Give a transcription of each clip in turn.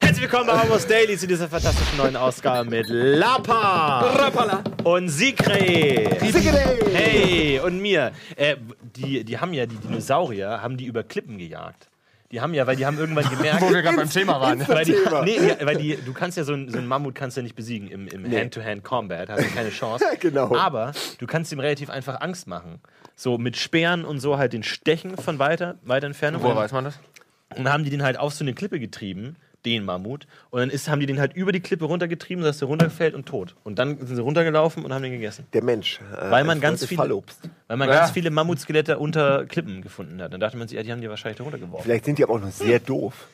Herzlich willkommen bei Almost Daily zu dieser fantastischen neuen Ausgabe mit Lapa Rappala. und Sigre. Hey, und mir. Äh, die, die haben ja, die Dinosaurier, haben die über Klippen gejagt. Die haben ja, weil die haben irgendwann gemerkt. Wo wir gerade beim Thema waren. weil die, nee, weil die, du kannst ja so ein, so Mammut kannst du ja nicht besiegen im, im Hand-to-Hand-Combat, hast du keine Chance. Genau. Aber du kannst ihm relativ einfach Angst machen. So mit Speeren und so halt den Stechen von weiter, weiter Entfernung. Woher weiß man das? Und dann haben die den halt auf so eine Klippe getrieben, den Mammut. Und dann ist, haben die den halt über die Klippe runtergetrieben, sodass der runterfällt und tot. Und dann sind sie runtergelaufen und haben den gegessen. Der Mensch. Äh, Weil man ganz viele, Fallobst. weil man Ja. ganz viele Mammutskelette unter Klippen gefunden hat. Dann dachte man sich, ja, die haben die wahrscheinlich da runtergeworfen. Vielleicht sind die aber auch noch sehr doof.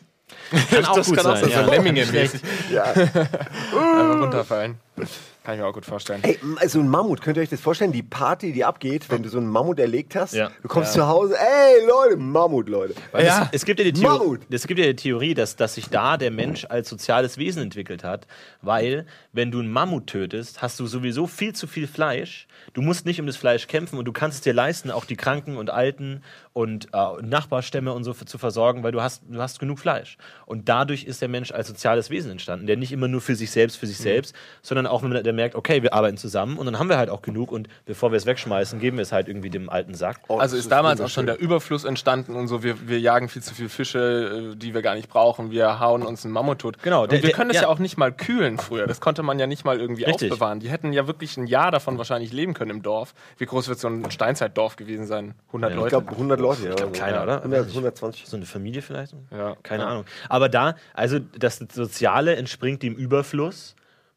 Kann auch das gut kann auch sein. so ja. Lemminge-mäßig Ja. einfach runterfallen. Kann ich mir auch gut vorstellen. Ey, also ein Mammut, könnt ihr euch das vorstellen? Die Party, die abgeht, wenn du so einen Mammut erlegt hast. Ja. Du kommst zu Hause, ey Leute, Mammut, Leute. Weil Ja. es, es, gibt ja die Theorie, Mammut. es gibt ja die Theorie, dass, dass sich da der Mensch als soziales Wesen entwickelt hat, weil wenn du einen Mammut tötest, hast du sowieso viel zu viel Fleisch. Du musst nicht um das Fleisch kämpfen und du kannst es dir leisten, auch die Kranken und Alten und äh, Nachbarstämme und so zu versorgen, weil du hast, du hast genug Fleisch. Und dadurch ist der Mensch als soziales Wesen entstanden, der nicht immer nur für sich selbst, für sich selbst, sondern auch, wenn man- der merkt, okay, wir arbeiten zusammen und dann haben wir halt auch genug und bevor wir es wegschmeißen, geben wir es halt irgendwie dem alten Sack. Oh, Also das ist damals auch schon der Überfluss entstanden und so. Wir, wir jagen viel zu viel Fische, äh, die wir gar nicht brauchen. Wir hauen uns einen Mammut tot. Genau, Und der- wir der- können das ja. ja. auch nicht mal kühlen früher. Das konnte man ja nicht mal irgendwie Richtig. aufbewahren. Die hätten ja wirklich ein Jahr davon wahrscheinlich leben können im Dorf. Wie groß wird so ein Steinzeitdorf gewesen sein? 100 Ja, Leute? Ich glaube 100 Leute. Ich glaub, kleiner, oder? 100, 120. So eine Familie vielleicht? Ja. Keine Ja. Ahnung. Aber da, also das Soziale entspringt dem Überfluss,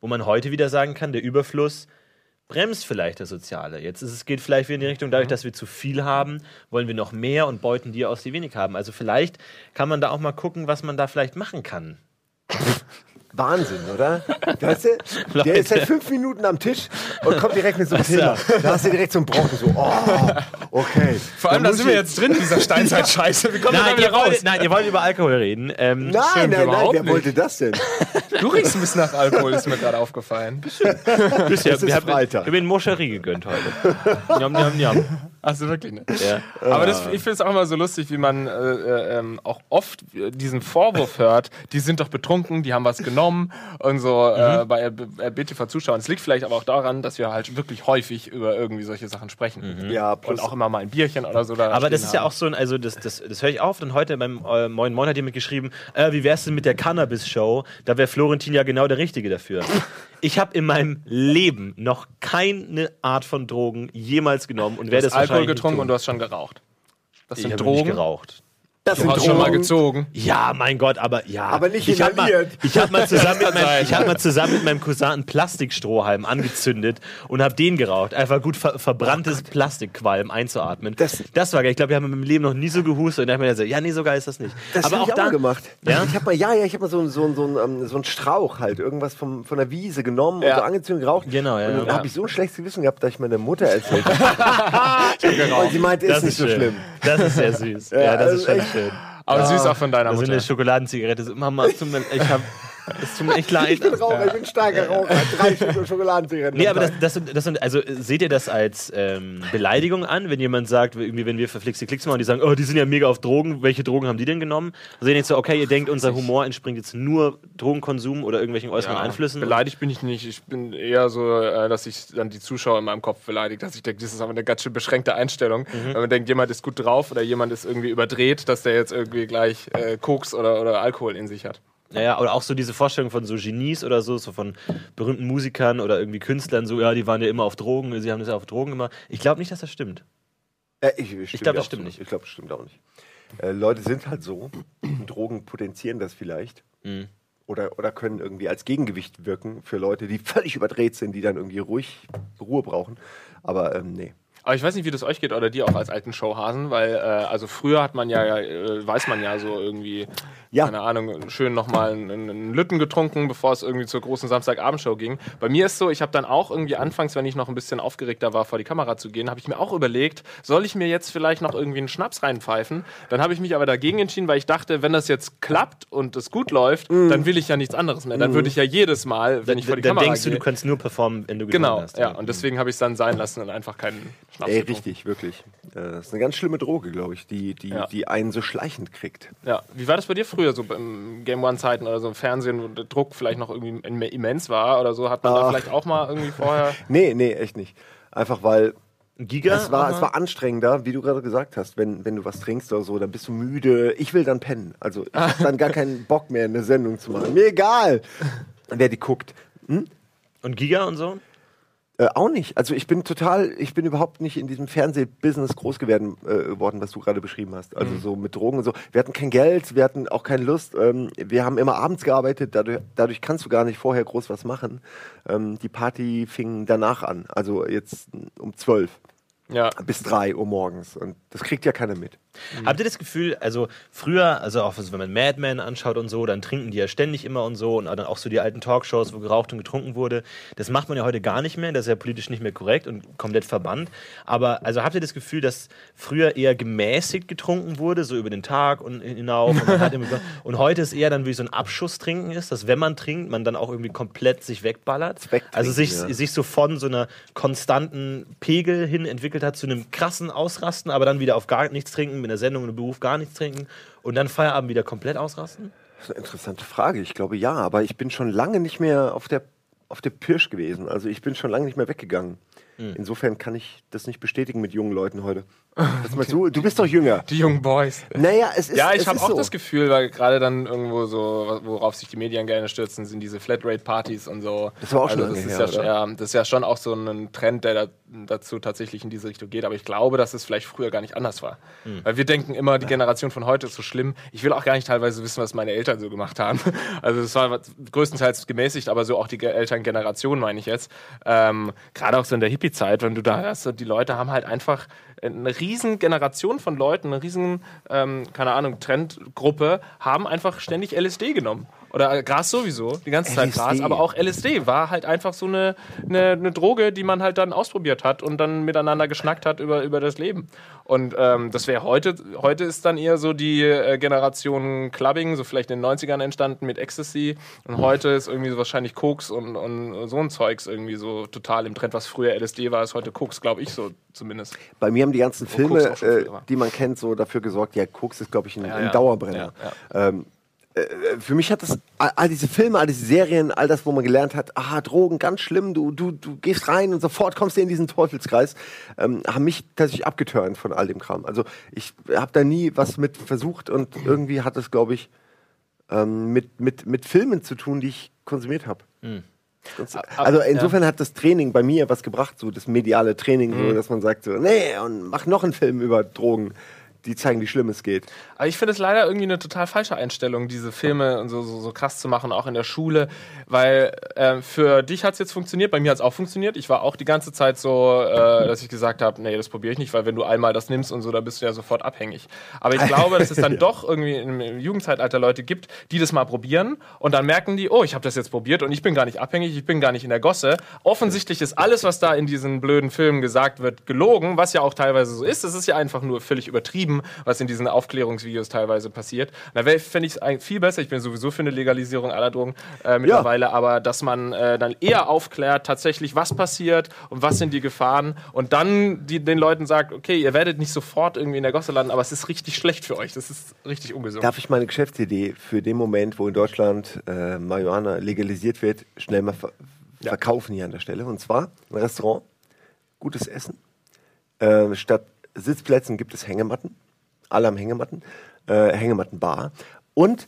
wo man heute wieder sagen kann, der Überfluss bremst vielleicht das Soziale. Jetzt ist es geht vielleicht wieder in die Richtung, dadurch, dass wir zu viel haben, wollen wir noch mehr und beuten die aus, die wenig haben. Also vielleicht kann man da auch mal gucken, was man da vielleicht machen kann. Wahnsinn, oder? Weißt du, der ist seit fünf Minuten am Tisch und kommt direkt mit so einem Thema. Da hast du direkt so einen Brocken, so, oh, okay. Vor allem, Da sind wir jetzt drin in dieser Steinzeit-Scheiße. Wie kommen wir da Nein wieder raus? nein, ihr wollt über Alkohol reden. Ähm, Nein, nein, nein, überhaupt wer nicht. wollte das denn? Du riechst ein bisschen nach Alkohol, ist mir gerade aufgefallen. bisher, wir haben, Freitag. wir haben einen Moscherie gegönnt heute. Njam, njam, njam. Achso, wirklich, ne? Ja. Aber das, ich finde es auch immer so lustig, wie man äh, äh, ähm, auch oft äh, diesen Vorwurf hört, die sind doch betrunken, die haben was genommen und so äh, Mhm. bei BTV-Zuschauern. Es liegt vielleicht aber auch daran, dass wir halt wirklich häufig über irgendwie solche Sachen sprechen. Ja, Und plus auch immer mal ein Bierchen oder so da Aber das ist ja haben. auch so ein, also das, das, das höre ich auf. Und heute beim äh, Moin Moin hat jemand geschrieben, äh, wie wär's denn mit der Cannabis-Show? Da wäre Florentin ja genau der Richtige dafür. Ich habe in meinem Leben noch keine Art von Drogen jemals genommen und Du werde hast das Alkohol getrunken und du hast schon geraucht. Das ich sind habe nicht Drogen. geraucht. Das Du sind hast schon mal gezogen. Ja, mein Gott, aber ja. Aber nicht ich hab mal, inhaliert. ich habe mal, zusammen mit kann meinem- sein. ich hab mal zusammen mit meinem Cousin einen Plastikstrohhalm angezündet und habe den geraucht. Einfach gut ver verbranntes Plastikqualm einzuatmen. Das- Das, war geil. Ich glaube, wir haben im Leben noch nie so gehustet. Und da hab ich mir gesagt, ja, nee, so geil ist das nicht. Das aber habe auch ich auch gemacht. Ja? Ich habe mal, ja, ja, ich habe mal so, einen- so, einen- so, einen, ähm, so einen Strauch halt, irgendwas vom, von der Wiese genommen Ja. und so angezündet geraucht. Genau, ja, Und dann ja. habe ich so ein schlechtes Gewissen gehabt, dass ich meiner Mutter erzählt habe. und sie meinte, ist Das nicht ist so schlimm. Das ist sehr süß. ja, Ja, das also ist schon echt. schön. Aber süß auch von deiner Also Mutter. eine Schokoladenzigarette. So, Mama, ich hab, es tut mir echt leid. Ich bin Raucher, ich bin starker Raucher. Drei Stück Schokoladenzigaretten. Nee, aber das, das, sind- das sind, also seht ihr das als ähm, Beleidigung an, wenn jemand sagt, irgendwie, wenn wir verflixte Klicks machen und die sagen, oh, die sind ja mega auf Drogen, welche Drogen haben die denn genommen? Also ihr denkt so, okay, ihr denkt, unser Humor entspringt jetzt nur Drogenkonsum oder irgendwelchen äußeren Ja, Einflüssen. Beleidigt bin ich nicht. Ich bin eher so, äh, dass ich dann die Zuschauer in meinem Kopf beleidigt, dass ich denke, das ist aber eine ganz schön beschränkte Einstellung. Mhm. Wenn man denkt, jemand ist gut drauf oder jemand ist irgendwie überdreht, dass der jetzt irgendwie gleich äh, Koks oder, oder Alkohol in sich hat. Naja, oder auch so diese Vorstellung von so Genies oder so, so von berühmten Musikern oder irgendwie Künstlern, so, ja, die waren ja immer auf Drogen, sie haben das ja auf Drogen immer. Ich glaube nicht, dass das stimmt. Äh, ich ich, glaub, das stimmt nicht. Ich glaube, das stimmt auch nicht. Äh, Leute sind halt so. Drogen potenzieren das vielleicht. Mhm. Oder, oder können irgendwie als Gegengewicht wirken für Leute, die völlig überdreht sind, die dann irgendwie ruhig Ruhe brauchen. Aber ähm, nee. Aber ich weiß nicht, wie das euch geht oder dir auch als alten Showhasen, weil äh, also früher hat man ja, äh, weiß man ja so irgendwie, Ja. keine Ahnung, schön nochmal einen, einen Lütten getrunken, bevor es irgendwie zur großen Samstagabendshow ging. Bei mir ist so, ich habe dann auch irgendwie anfangs, wenn ich noch ein bisschen aufgeregter war, vor die Kamera zu gehen, habe ich mir auch überlegt, soll ich mir jetzt vielleicht noch irgendwie einen Schnaps reinpfeifen? Dann habe ich mich aber dagegen entschieden, weil ich dachte, wenn das jetzt klappt und es gut läuft, dann will ich ja nichts anderes mehr. Dann würde ich ja jedes Mal, wenn ich vor die dann Kamera denkst du, gehe, du kannst nur performen, wenn du Genau, hast. ja. Und deswegen habe ich es dann sein lassen und einfach keinen Ey, richtig, wirklich. Äh, Das ist eine ganz schlimme Droge, glaube ich, die, die, Ja. die einen so schleichend kriegt. Ja, wie war das bei dir früher so im Game One Zeiten oder so im Fernsehen, wo der Druck vielleicht noch irgendwie im- immens war oder so? Hat man da Ach. vielleicht auch mal irgendwie vorher. Nee, nee, echt nicht. Einfach weil Giga? es, war, Aha. es war anstrengender, wie du gerade gesagt hast, wenn, wenn du was trinkst oder so, dann bist du müde. Ich will dann pennen. Also ich habe dann gar keinen Bock mehr, eine Sendung zu machen. Mir egal, wer die guckt. Und Giga und so? Äh, auch nicht. Also ich bin total, ich bin überhaupt nicht in diesem Fernsehbusiness groß geworden, äh, geworden, was du gerade beschrieben hast. Also so mit Drogen und so. Wir hatten kein Geld, wir hatten auch keine Lust. Ähm, wir haben immer abends gearbeitet, dadurch, dadurch kannst du gar nicht vorher groß was machen. Ähm, die Party fing danach an, also jetzt um zwölf Ja. bis drei Uhr morgens. Und das kriegt ja keiner mit. Habt ihr das Gefühl, also früher, also auch wenn man Mad Men anschaut und so, dann trinken die ja ständig immer und so und dann auch so die alten Talkshows, wo geraucht und getrunken wurde. Das macht man ja heute gar nicht mehr, das ist ja politisch nicht mehr korrekt und komplett verbannt. Aber also habt ihr das Gefühl, dass früher eher gemäßigt getrunken wurde, so über den Tag und hinauf und, und heute ist eher dann wie so ein Abschusstrinken ist, dass wenn man trinkt, man dann auch irgendwie komplett sich wegballert. Also sich, ja. sich so von so einer konstanten Pegel hin entwickelt hat zu einem krassen Ausrasten, aber dann wieder auf gar nichts trinken, mit einer Sendung und einem Beruf gar nichts trinken und dann Feierabend wieder komplett ausrasten? Das ist eine interessante Frage. Ich glaube ja, aber ich bin schon lange nicht mehr auf der, auf der Pirsch gewesen. Also ich bin schon lange nicht mehr weggegangen. Insofern kann ich das nicht bestätigen mit jungen Leuten heute. Du? Du bist doch jünger. Die jungen Boys. Naja, es ist Ja, ich es habe auch so. das Gefühl, weil gerade dann irgendwo so, worauf sich die Medien gerne stürzen, sind diese Flatrate-Partys und so. Das war auch schon also das lange ist her, ja, schon- ja, das ist ja schon auch so ein Trend, der da, dazu tatsächlich in diese Richtung geht. Aber ich glaube, dass es vielleicht früher gar nicht anders war. Hm. Weil wir denken immer, die Generation von heute ist so schlimm. Ich will auch gar nicht teilweise wissen, was meine Eltern so gemacht haben. Also das war größtenteils gemäßigt, aber so auch die Ge- Elterngeneration, meine ich jetzt. Ähm, gerade auch so in der Hippie-Zeit, wenn du da hörst, die Leute haben halt einfach eine riesen Generation von Leuten, eine riesen, ähm, keine Ahnung, Trendgruppe, haben einfach ständig LSD genommen. Oder Gras sowieso, die ganze Zeit LSD. Gras, aber auch LSD war halt einfach so eine, eine, eine Droge, die man halt dann ausprobiert hat und dann miteinander geschnackt hat über, über das Leben. Und ähm, das wäre heute, heute ist dann eher so die äh, Generation Clubbing, so vielleicht in den 90ern entstanden mit Ecstasy. Und heute ist irgendwie so wahrscheinlich Koks und, und so ein Zeugs irgendwie so total im Trend, was früher LSD war, ist heute Koks, glaube ich so zumindest. Bei mir haben die ganzen Filme, äh, die man kennt, so dafür gesorgt, ja, Koks ist, glaube ich, ein, Ja, ein ja. Dauerbrenner. Ähm, äh, für mich hat das, all diese Filme, all diese Serien, all das, wo man gelernt hat, ah, Drogen, ganz schlimm, du, du, du gehst rein und sofort kommst du in diesen Teufelskreis, ähm, haben mich tatsächlich abgeturnt von all dem Kram. Also ich habe da nie was mit versucht und irgendwie hat es, glaube ich, ähm, mit, mit, mit Filmen zu tun, die ich konsumiert habe. Das- Also insofern hat das Training bei mir was gebracht, so das mediale Training, so, dass man sagt so, nee, und mach noch einen Film über Drogen, die zeigen, wie schlimm es geht. Aber ich finde es leider irgendwie eine total falsche Einstellung, diese Filme so, so, so krass zu machen, auch in der Schule. Weil ähm, für dich hat es jetzt funktioniert, bei mir hat es auch funktioniert. Ich war auch die ganze Zeit so, äh, dass ich gesagt habe, nee, das probiere ich nicht, weil wenn du einmal das nimmst und so, dann bist du ja sofort abhängig. Aber ich glaube, dass es dann doch irgendwie im, im Jugendzeitalter Leute gibt, die das mal probieren und dann merken die, oh, ich habe das jetzt probiert und ich bin gar nicht abhängig, ich bin gar nicht in der Gosse. Offensichtlich ist alles, was da in diesen blöden Filmen gesagt wird, gelogen, was ja auch teilweise so ist. Es ist ja einfach nur völlig übertrieben, was in diesen Aufklärungsvideos teilweise passiert. Da fände ich es viel besser. Ich bin sowieso für eine Legalisierung aller Drogen äh, mittlerweile, aber dass man äh, dann eher aufklärt, tatsächlich, was passiert und was sind die Gefahren und dann die, den Leuten sagt, okay, ihr werdet nicht sofort irgendwie in der Gosse landen, aber es ist richtig schlecht für euch. Das ist richtig ungesund. Darf ich meine Geschäftsidee für den Moment, wo in Deutschland äh, Marihuana legalisiert wird, schnell mal ver Ja. verkaufen hier an der Stelle? Und zwar ein Restaurant, gutes Essen. Äh, statt Sitzplätzen gibt es Hängematten. Alle haben Hängematten. Äh, Hängemattenbar. Und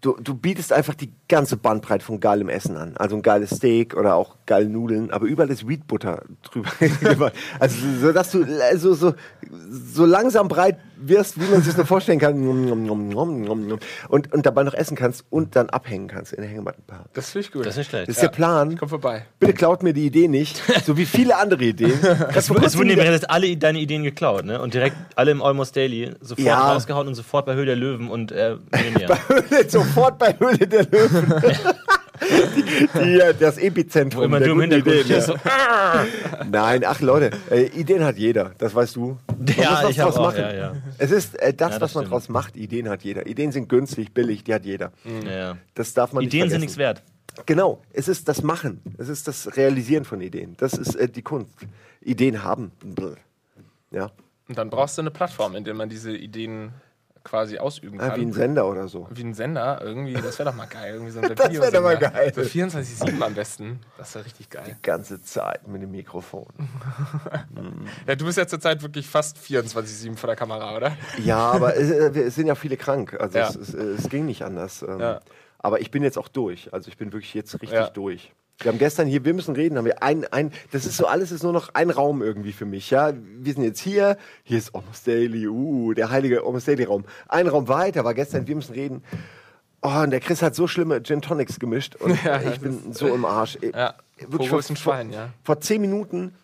du, du bietest einfach die ganze Bandbreite von geilem Essen an. Also ein geiles Steak oder auch geile Nudeln, aber überall ist Wheat Butter drüber. also so, dass du also, so, so langsam breit wirst, wie man sich das vorstellen kann. Und, und dabei noch essen kannst und dann abhängen kannst in der Hängemattenpark. Das finde ich gut. Das ist nicht schlecht. Das ist der Plan. Komm vorbei. Bitte klaut mir die Idee nicht, so wie viele andere Ideen. Es, es wurden dir jetzt alle deine Ideen geklaut, ne? Und direkt alle im Almost Daily sofort Ja. rausgehauen und sofort bei Höhe der Löwen und äh, Millionär. Sofort bei Höhle der Löwen. Die, die, äh, das Epizentrum. Wo immer der du im guten Hintergrund Ideen, ja. So, Nein, ach Leute, äh, Ideen hat jeder, das weißt du. Man Ja, muss was ich draus auch, machen. ja, ja. Es ist äh, das, Ja, das was man stimmt. draus macht. Ideen hat jeder. Ideen sind günstig, billig, die hat jeder. ja, ja. Das darf man Ideen nicht sind nichts wert. Genau, es ist das Machen, es ist das Realisieren von Ideen. Das ist äh, die Kunst. Ideen haben. Ja, Und dann brauchst du eine Plattform, in der man diese Ideen quasi ausüben ah, kann. wie ein Sender oder so. Wie ein Sender, irgendwie, das wäre doch mal geil. Irgendwie so ein Das wär doch mal geil. Für 24-7 am besten. Das wäre richtig geil. Die ganze Zeit mit dem Mikrofon. Ja, du bist ja zurzeit wirklich fast 24-7 vor der Kamera, oder? Ja, aber äh, wir- es sind ja viele krank. Also Ja. es, es, es ging nicht anders. Ähm, Ja. Aber ich bin jetzt auch durch. Also ich bin wirklich jetzt richtig Ja. durch. Wir haben gestern hier, wir müssen reden, haben wir ein, ein, das ist so, alles ist nur noch ein Raum irgendwie für mich, ja. Wir sind jetzt hier, hier ist Almost Daily, uh, der heilige Almost Daily Raum. Ein Raum weiter war gestern, wir müssen reden. Oh, und der Chris hat so schlimme Gin Tonics gemischt und Ja, ich bin so im Arsch. Ja, Wirklich Pogo ist vor- ein Schwein, ja. vor zehn Minuten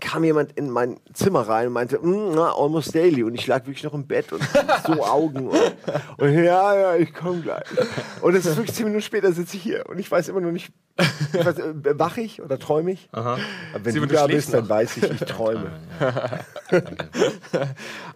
kam jemand in mein Zimmer rein und meinte, "Mm, na, almost daily. Und ich lag wirklich noch im Bett und so Augen. Und, und ja, ja, ich komme gleich. Und es ist wirklich zehn Minuten später sitze ich hier und ich weiß immer noch nicht, ich weiß, äh, wach ich oder träume ich? Aha. Aber wenn Sie, du du da bist, dann noch. weiß ich, ich träume.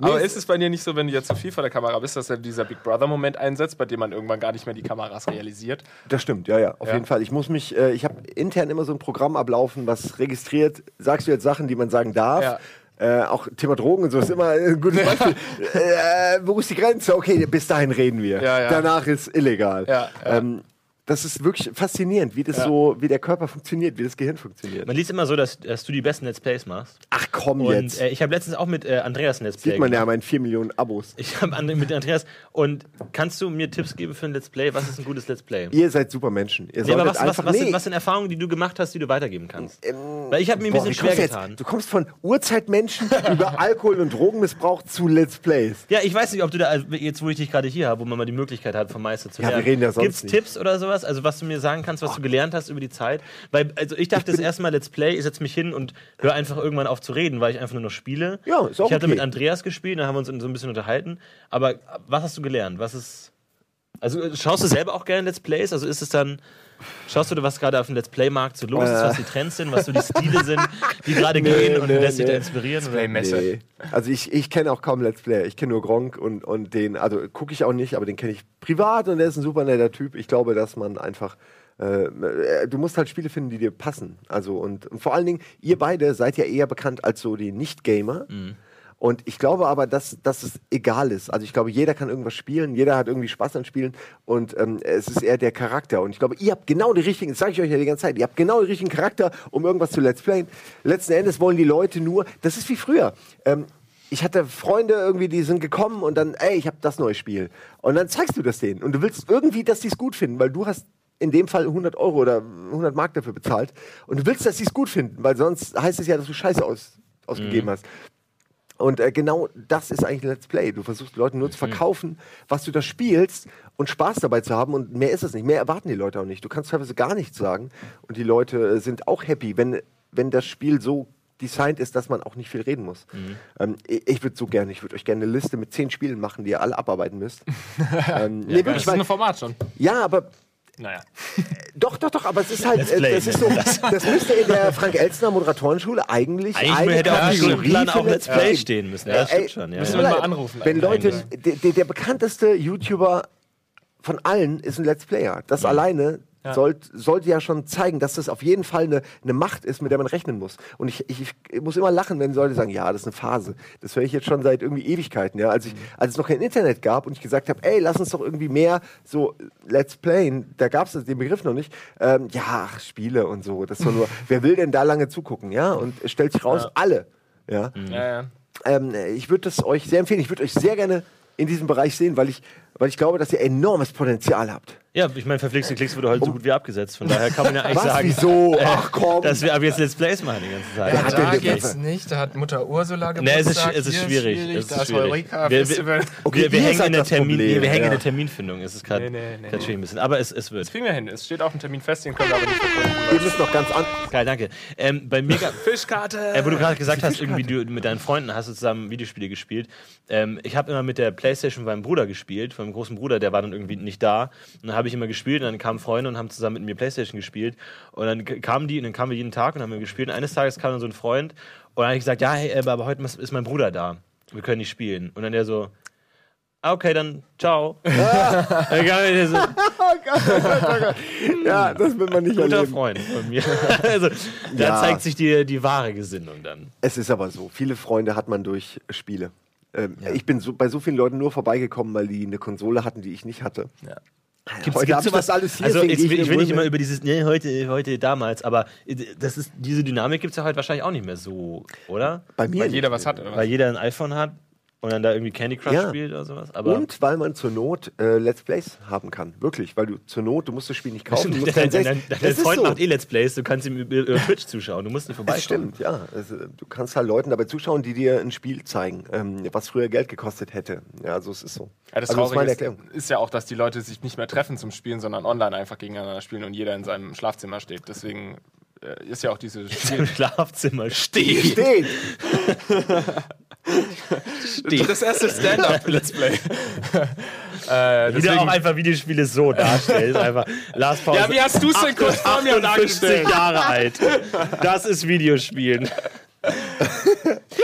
Aber ist es bei dir nicht so, wenn du jetzt zu viel vor der Kamera bist, dass er dieser Big Brother-Moment einsetzt, bei dem man irgendwann gar nicht mehr die Kameras realisiert? Das stimmt, ja, ja, auf Ja. jeden Fall. Ich muss mich, äh, ich habe intern immer so ein Programm ablaufen, was registriert, sagst du jetzt Sachen, die man sagen darf. Ja. Äh, auch Thema Drogen und so ist immer ein gutes Beispiel. äh, wo ist die Grenze? Okay, bis dahin reden wir. Ja, ja. Danach ist illegal. Ja, ja. Ähm, das ist wirklich faszinierend, wie das Ja. so, wie der Körper funktioniert, wie das Gehirn funktioniert. Man liest immer so, dass, dass du die besten Let's Plays machst. Ach komm Und jetzt. äh, ich habe letztens auch mit äh, Andreas ein Let's Play Sieht man ja gemacht. an meinen 4 Millionen Abos. Ich habe mit Andreas. Und kannst du mir Tipps geben für ein Let's Play? Was ist ein gutes Let's Play? Ihr seid super Menschen. Ihr Nee, aber was, was, was, nee, sind, was sind Erfahrungen, die du gemacht hast, die du weitergeben kannst? Weil ich habe mir ein boah, bisschen schwer jetzt? getan. Du kommst von Urzeitmenschen über Alkohol und Drogenmissbrauch zu Let's Plays. Ja, ich weiß nicht, ob du da, also jetzt wo ich dich gerade hier habe, wo man mal die Möglichkeit hat, vom Meister zu Ja, wir lernen. reden ja sonst Gibt's nicht. Tipps oder sowas? Also was du mir sagen kannst, was du gelernt hast über die Zeit? Weil, also ich dachte das erste Mal Let's Play, ich setze mich hin und höre einfach irgendwann auf zu reden, weil ich einfach nur noch spiele. Ja, ist auch Ich hatte okay. mit Andreas gespielt, da haben wir uns so ein bisschen unterhalten. Aber was hast du gelernt? Was ist. Also schaust du selber auch gerne Let's Plays? Also ist es dann. Schaust du, was gerade auf dem Let's Play-Markt so los ist, Äh. was die Trends sind, was so die Stile sind, die gerade gehen und nee, lässt dich da nee. inspirieren? oder? Play-Messe. Nee. Also ich, ich kenne auch kaum Let's Player. Ich kenne nur Gronk und, und den, also gucke ich auch nicht, aber den kenne ich privat und der ist ein super netter Typ. Ich glaube, dass man einfach, äh, äh, du musst halt Spiele finden, die dir passen. Also und, und vor allen Dingen, ihr beide seid ja eher bekannt als so die Nicht-Gamer. Und ich glaube aber, dass, dass es egal ist. Also ich glaube, jeder kann irgendwas spielen, jeder hat irgendwie Spaß an Spielen und ähm, es ist eher der Charakter. Und ich glaube, ihr habt genau den richtigen, das sage ich euch ja die ganze Zeit, ihr habt genau den richtigen Charakter, um irgendwas zu Let's Playen. Letzten Endes wollen die Leute nur, das ist wie früher. Ähm, ich hatte Freunde irgendwie, die sind gekommen und dann, ey, ich habe das neue Spiel. Und dann zeigst du das denen. Und du willst irgendwie, dass die es gut finden, weil du hast in dem Fall 100 Euro oder 100 Mark dafür bezahlt. Und du willst, dass sie es gut finden, weil sonst heißt es ja, dass du Scheiße aus, ausgegeben hast. Und äh, genau das ist eigentlich ein Let's Play. Du versuchst Leuten nur zu verkaufen, was du da spielst und Spaß dabei zu haben und mehr ist es nicht. Mehr erwarten die Leute auch nicht. Du kannst teilweise gar nichts sagen und die Leute äh, sind auch happy, wenn, wenn das Spiel so designt ist, dass man auch nicht viel reden muss. Ähm, ich ich würde so gerne, ich würde euch gerne eine Liste mit zehn Spielen machen, die ihr alle abarbeiten müsst. ähm, nee, Das wirklich, ist ein Format schon. ja, aber Naja. doch, doch, doch, aber es ist halt, Let's äh, Play, das ist so, das müsste in der Frank-Elstner Moderatorenschule eigentlich Eigentlich eine hätte auf Stundenplan für auch Let's Play stehen müssen. Ja, das Ey, stimmt schon. Ja, müssen ja. wir mal anrufen Wenn Leute, der, der, der bekannteste YouTuber von allen ist ein Let's Player. Das alleine Ja. sollt, sollte ja schon zeigen, dass das auf jeden Fall eine, eine Macht ist, mit der man rechnen muss. Und ich, ich, ich muss immer lachen, wenn Leute sagen, ja, das ist eine Phase. Das höre ich jetzt schon seit irgendwie Ewigkeiten. Ja? Als, ich, als es noch kein Internet gab und ich gesagt habe, ey, lass uns doch irgendwie mehr so Let's Playen, da gab es den Begriff noch nicht. Ähm, ja, ach, Spiele und so. Das doch nur, wer will denn da lange zugucken? Ja, und es stellt sich raus, alle. Ja. Ja, ja. Ähm, ich würde das euch sehr empfehlen. Ich würde euch sehr gerne in diesem Bereich sehen, weil ich weil ich glaube, dass ihr enormes Potenzial habt. Ja, ich meine, verpflichtete Klicks wurde heute so gut wie abgesetzt. Von daher kann man ja eigentlich Was, sagen, wieso? äh, Ach komm. dass wir ab jetzt Let's Plays machen die ganze Zeit. Hat denn da geht's nicht. Da hat Mutter Ursula Nee, es ist, es ist Hier schwierig. Es Da ist ist schwierig. Eureka Wir, wir. Okay, wir, hängen in der das Termin, nee, wir hängen ja. in der Terminfindung. Es ist gerade Nee, nee, nee, gerade schwierig ein bisschen. Aber es, es wird. Das kriegen wir hin. Es steht auf dem Termin fest, den können wir aber nicht verkunden. Ihr müsst noch ganz an. Geil, danke. Ähm, bei Mega. Fischkarte! Äh, wo du gerade gesagt hast, irgendwie du mit deinen Freunden hast du zusammen Videospiele gespielt. Ähm, ich habe immer mit der Playstation meinem Bruder gespielt, von meinem großen Bruder, der war dann irgendwie nicht da. Und dann habe ich immer gespielt und dann kamen Freunde und haben zusammen mit mir Playstation gespielt. Und dann kamen die und dann kamen wir jeden Tag und haben wir gespielt. Und eines Tages kam dann so ein Freund und dann habe ich gesagt, ja, hey, aber heute ist mein Bruder da. Wir können nicht spielen. Und dann der so, ah, okay, dann ciao. dann kam der so, Ja, das will man nicht guter erleben. Freund von mir. also, da Ja. zeigt sich die, die wahre Gesinnung dann. Es ist aber so. Viele Freunde hat man durch Spiele. Ähm, Ich bin so, bei so vielen Leuten nur vorbeigekommen, weil die eine Konsole hatten, die ich nicht hatte. Ja. Gibt's, Heute gibt's sowas, alles hier, also ich, will- ich will nicht immer über dieses nee, heute, heute, damals, aber das ist, diese Dynamik gibt es ja heute wahrscheinlich auch nicht mehr so, oder? Bei mir Weil jeder was hat, oder? Weil jeder ein iPhone hat und dann da irgendwie Candy Crush Ja. spielt oder sowas. Aber Und weil man zur Not äh, Let's Plays haben kann. Wirklich. Weil du zur Not, du musst das Spiel nicht kaufen. Du musst dein, dein, dein, Das ist Freund so. macht eh Let's Plays, du kannst ihm über, über Twitch zuschauen, du musst nicht. Das stimmt, ja. Äh, du kannst halt Leuten dabei zuschauen, die dir ein Spiel zeigen, ähm, was früher Geld gekostet hätte. Ja, also es ist so. Ja, das also das ist meine Traurige Erklärung. ist, ist ja auch, dass die Leute sich nicht mehr treffen zum Spielen, sondern online einfach gegeneinander spielen und jeder in seinem Schlafzimmer steht. Deswegen äh, ist ja auch diese Im Spiel Schlafzimmer steht. Steht! das erste Stand-up-Let's Play. äh, Wie der auch einfach Videospiele so darstellt. Einfach Lars Paul. ja, wie hast du es denn kurz vor mir 58 dargestellt? Jahre alt. Das ist Videospielen.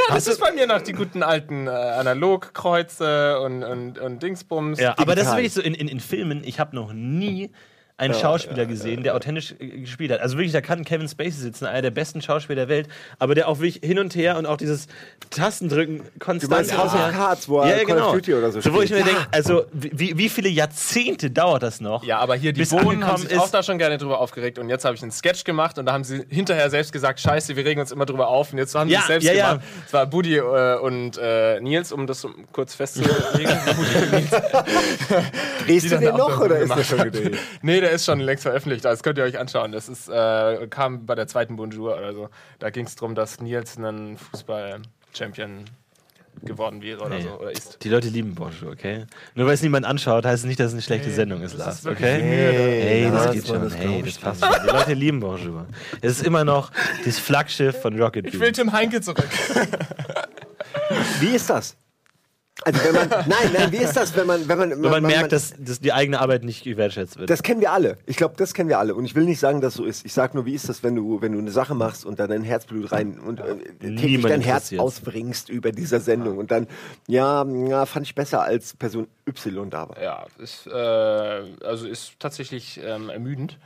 Das ist bei mir noch die guten alten äh, Analogkreuze und, und, und Dingsbums. Ja, aber das ist wirklich so in, in, in Filmen, ich habe noch nie einen Schauspieler gesehen, der authentisch äh, gespielt hat. Also wirklich, da kann Kevin Spacey sitzen, einer der besten Schauspieler der Welt, aber der auch wirklich hin und her und auch dieses Tastendrücken konstant. meinst House of Ja. Cards, wo er ja, Call of genau. Duty oder so so wo ich mir denke, also wie, wie viele Jahrzehnte dauert das noch? Ja, aber hier die Bohnen haben sich ist- auch da schon gerne drüber aufgeregt und jetzt habe ich einen Sketch gemacht und da haben sie hinterher selbst gesagt, scheiße, wir regen uns immer drüber auf und jetzt haben Ja, sie es selbst ja, ja. gemacht. Es war Budi äh, und äh, Nils, um das kurz festzulegen. Drehst du den noch oder ist der schon gedreht? Nee, der ist schon längst veröffentlicht, das könnt ihr euch anschauen. Das ist, äh, kam bei der zweiten Bonjour oder so. Da ging es darum, dass Nils ein Fußball-Champion geworden wäre oder Nee. so, oder ist. Die Leute lieben Bonjour, okay? Nur weil es niemand anschaut, heißt es nicht, dass es eine schlechte Sendung ist, Lars, okay? da. Hey, das Lars, geht schon. das hey, das ich passt schon. Die Leute lieben Bonjour. Es ist immer noch das Flaggschiff von Rocket Ich Bean. will Tim Heinke zurück. Wie ist das? Also wenn man, nein, nein, wie ist das, wenn man, wenn man, Wenn man merkt, dass, dass die eigene Arbeit nicht gewertschätzt wird. Das kennen wir alle. Ich glaube, das kennen wir alle. Und ich will nicht sagen, dass so ist. Ich sage nur, wie ist das, wenn du, wenn du eine Sache machst und dann dein Herzblut rein und äh, täglich dein Herz ausbringst über dieser Sendung und dann, ja, ja, fand ich besser als Person Y da war. Ja, ist, äh, also ist tatsächlich ähm, ermüdend.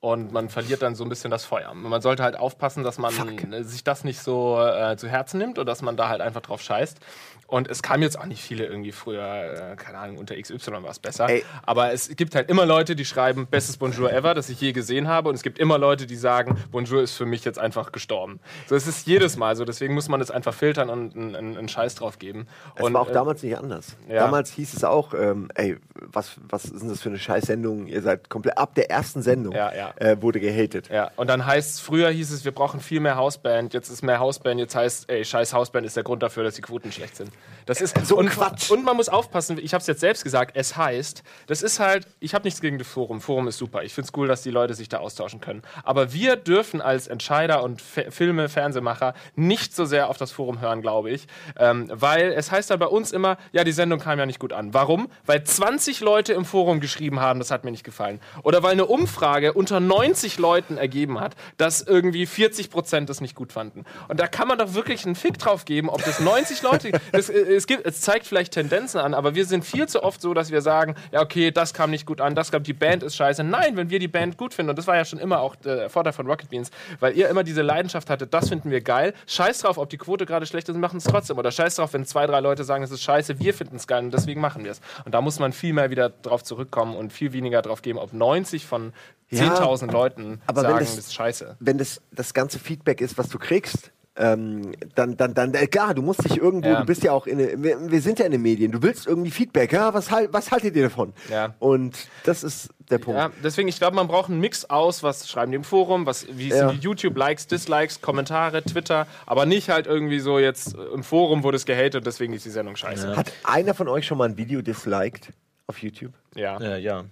Und man verliert dann so ein bisschen das Feuer. Man sollte halt aufpassen, dass man äh, sich das nicht so äh, zu Herzen nimmt und dass man da halt einfach drauf scheißt. Und es kam jetzt auch nicht viele irgendwie früher, äh, keine Ahnung, unter XY war es besser. Ey. Aber es gibt halt immer Leute, die schreiben, bestes Bonjour ever, das ich je gesehen habe. Und es gibt immer Leute, die sagen, Bonjour ist für mich jetzt einfach gestorben. So, es ist jedes Mal so. Deswegen muss man es einfach filtern und einen, einen, einen Scheiß drauf geben. Es und, war auch äh, damals nicht anders. ja. Damals hieß es auch, ähm, ey, was, was ist denn das für eine Scheißsendung? Ihr seid komplett, ab der ersten Sendung Ja, ja. Äh, wurde gehatet. Ja, und dann heißt es, früher hieß es, wir brauchen viel mehr Hausband, jetzt ist mehr Hausband, jetzt heißt, ey, scheiß Hausband ist der Grund dafür, dass die Quoten schlecht sind. Das ist So ein und, Quatsch. Und man muss aufpassen, ich habe es jetzt selbst gesagt, es heißt, das ist halt, ich habe nichts gegen das Forum, Forum ist super, ich finde es cool, dass die Leute sich da austauschen können. Aber wir dürfen als Entscheider und Fe Filme, Fernsehmacher nicht so sehr auf das Forum hören, glaube ich, ähm, weil es heißt da bei uns immer, ja, die Sendung kam ja nicht gut an. Warum? Weil 20 Leute im Forum geschrieben haben, das hat mir nicht gefallen. Oder weil eine Umfrage unter 90 Leuten ergeben hat, dass irgendwie 40 Prozent das nicht gut fanden. Und da kann man doch wirklich einen Fick drauf geben, ob das 90 Leute, das, äh, es, gibt, es zeigt vielleicht Tendenzen an, aber wir sind viel zu oft so, dass wir sagen, ja okay, das kam nicht gut an, das kam, die Band ist scheiße. Nein, wenn wir die Band gut finden, und das war ja schon immer auch der Vorteil von Rocket Beans, weil ihr immer diese Leidenschaft hattet, das finden wir geil. Scheiß drauf, ob die Quote gerade schlecht ist, machen es trotzdem. Oder scheiß drauf, wenn zwei, drei Leute sagen, es ist scheiße, wir finden es geil und deswegen machen wir es. Und da muss man viel mehr wieder drauf zurückkommen und viel weniger drauf geben, ob 90 von Ja, 10.000 Leuten aber wenn sagen, das- das ist scheiße. Wenn das das ganze Feedback ist, was du kriegst, ähm, dann, dann, dann, äh, klar, du musst dich irgendwo, Ja. du bist ja auch in, wir, wir sind ja in den Medien, du willst irgendwie Feedback, ja, was, halt, was haltet ihr davon? Ja. Und das ist der Punkt. Ja, deswegen, ich glaube, man braucht einen Mix aus, was schreiben die im Forum, was, wie Ja. sind die YouTube, Likes, Dislikes, Kommentare, Twitter, aber nicht halt irgendwie so jetzt äh, im Forum wurde es gehatet, deswegen ist die Sendung scheiße. Hat einer von euch schon mal ein Video disliked auf YouTube? Ja. Ja, ja.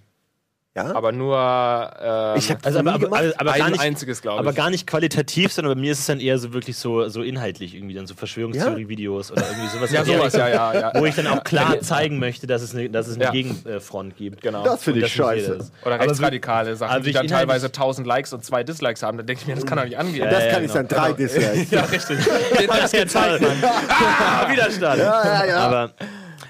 Ja? Aber nur ähm, ich habe Also aber, aber, aber, aber ein gar nicht, einziges, glaube ich. aber gar nicht qualitativ, sondern bei mir ist es dann eher so wirklich so, so inhaltlich irgendwie dann so Verschwörungstheorie-Videos oder irgendwie sowas. ja, der sowas, ja, ja, ja. Wo ich dann auch klar zeigen möchte, dass es eine, dass es eine Ja. Gegenfront gibt. Genau. Das finde ich scheiße. Oder rechtsradikale Sachen, aber die ich dann teilweise 1000 Likes und zwei Dislikes haben. Da denke ich mir, das kann doch nicht angehen. Das Ja, kann ja, nicht sein, genau. drei Dislikes. ja, richtig. Den hat es gezeigt, Mann. Ah, Widerstand. Ja, ja, ja. Aber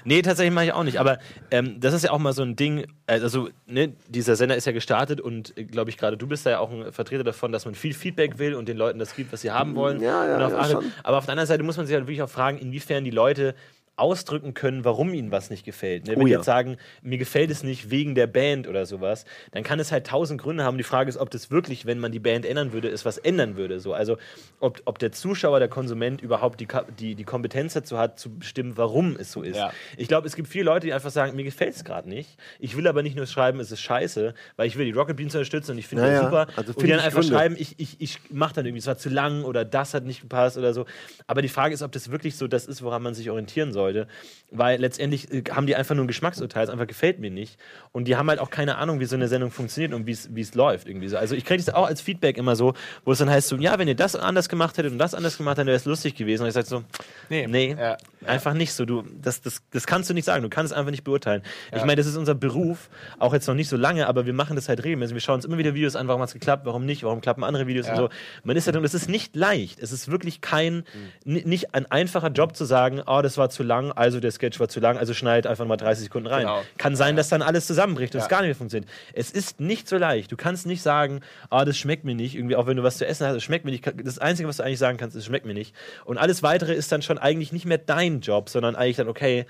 nee, tatsächlich mache ich auch nicht. Aber ähm, das ist ja auch mal so ein Ding. Also ne, dieser Sender ist ja gestartet und glaube ich gerade du bist da ja auch ein Vertreter davon, dass man viel Feedback will und den Leuten das gibt, was sie haben wollen. Ja, ja, auf ja. Aber auf der anderen Seite muss man sich halt wirklich auch fragen, inwiefern die Leute ausdrücken können, warum ihnen was nicht gefällt. Ne? Wenn Oh ja. jetzt sagen, mir gefällt es nicht wegen der Band oder sowas, dann kann es halt tausend Gründe haben. Die Frage ist, ob das wirklich, wenn man die Band ändern würde, ist was ändern würde. So. Also ob, ob der Zuschauer, der Konsument überhaupt die, die, die Kompetenz dazu hat, zu bestimmen, warum es so ist. Ja. Ich glaube, es gibt viele Leute, die einfach sagen, mir gefällt es gerade nicht. Ich will aber nicht nur schreiben, es ist scheiße, weil ich will die Rocket Beans unterstützen und ich finde Ja, das super. Also und finde die dann einfach Gründe. schreiben, ich, ich, ich mache dann irgendwie, es war zu lang oder das hat nicht gepasst oder so. Aber die Frage ist, ob das wirklich so das ist, woran man sich orientieren sollte. Weil letztendlich äh, haben die einfach nur ein Geschmacksurteil, es einfach gefällt mir nicht. Und die haben halt auch keine Ahnung, wie so eine Sendung funktioniert und wie es läuft. Irgendwie so. Also ich kriege das auch als Feedback immer so, wo es dann heißt so, ja, wenn ihr das anders gemacht hättet und das anders gemacht, dann wäre es lustig gewesen. Und ich sage so, Nee. nee, Ja. Einfach nicht so. Du, das, das, das kannst du nicht sagen, du kannst es einfach nicht beurteilen. Ich meine, das ist unser Beruf, auch jetzt noch nicht so lange, aber wir machen das halt regelmäßig. Wir schauen uns immer wieder Videos an, warum hat es geklappt, warum nicht, warum klappen andere Videos und so. Man ist halt, und das ist nicht leicht. Es ist wirklich kein, ni- nicht ein einfacher Job zu sagen, oh, das war zu lang, also der Sketch war zu lang, also schneid einfach mal 30 Sekunden rein. Genau. Kann sein, dass dann alles zusammenbricht und es gar nicht mehr funktioniert. Es ist nicht so leicht. Du kannst nicht sagen, ah, das schmeckt mir nicht, irgendwie, auch wenn du was zu essen hast, es schmeckt mir nicht. Das Einzige, was du eigentlich sagen kannst, ist, es schmeckt mir nicht. Und alles weitere ist dann schon eigentlich nicht mehr dein Job, sondern eigentlich dann, okay,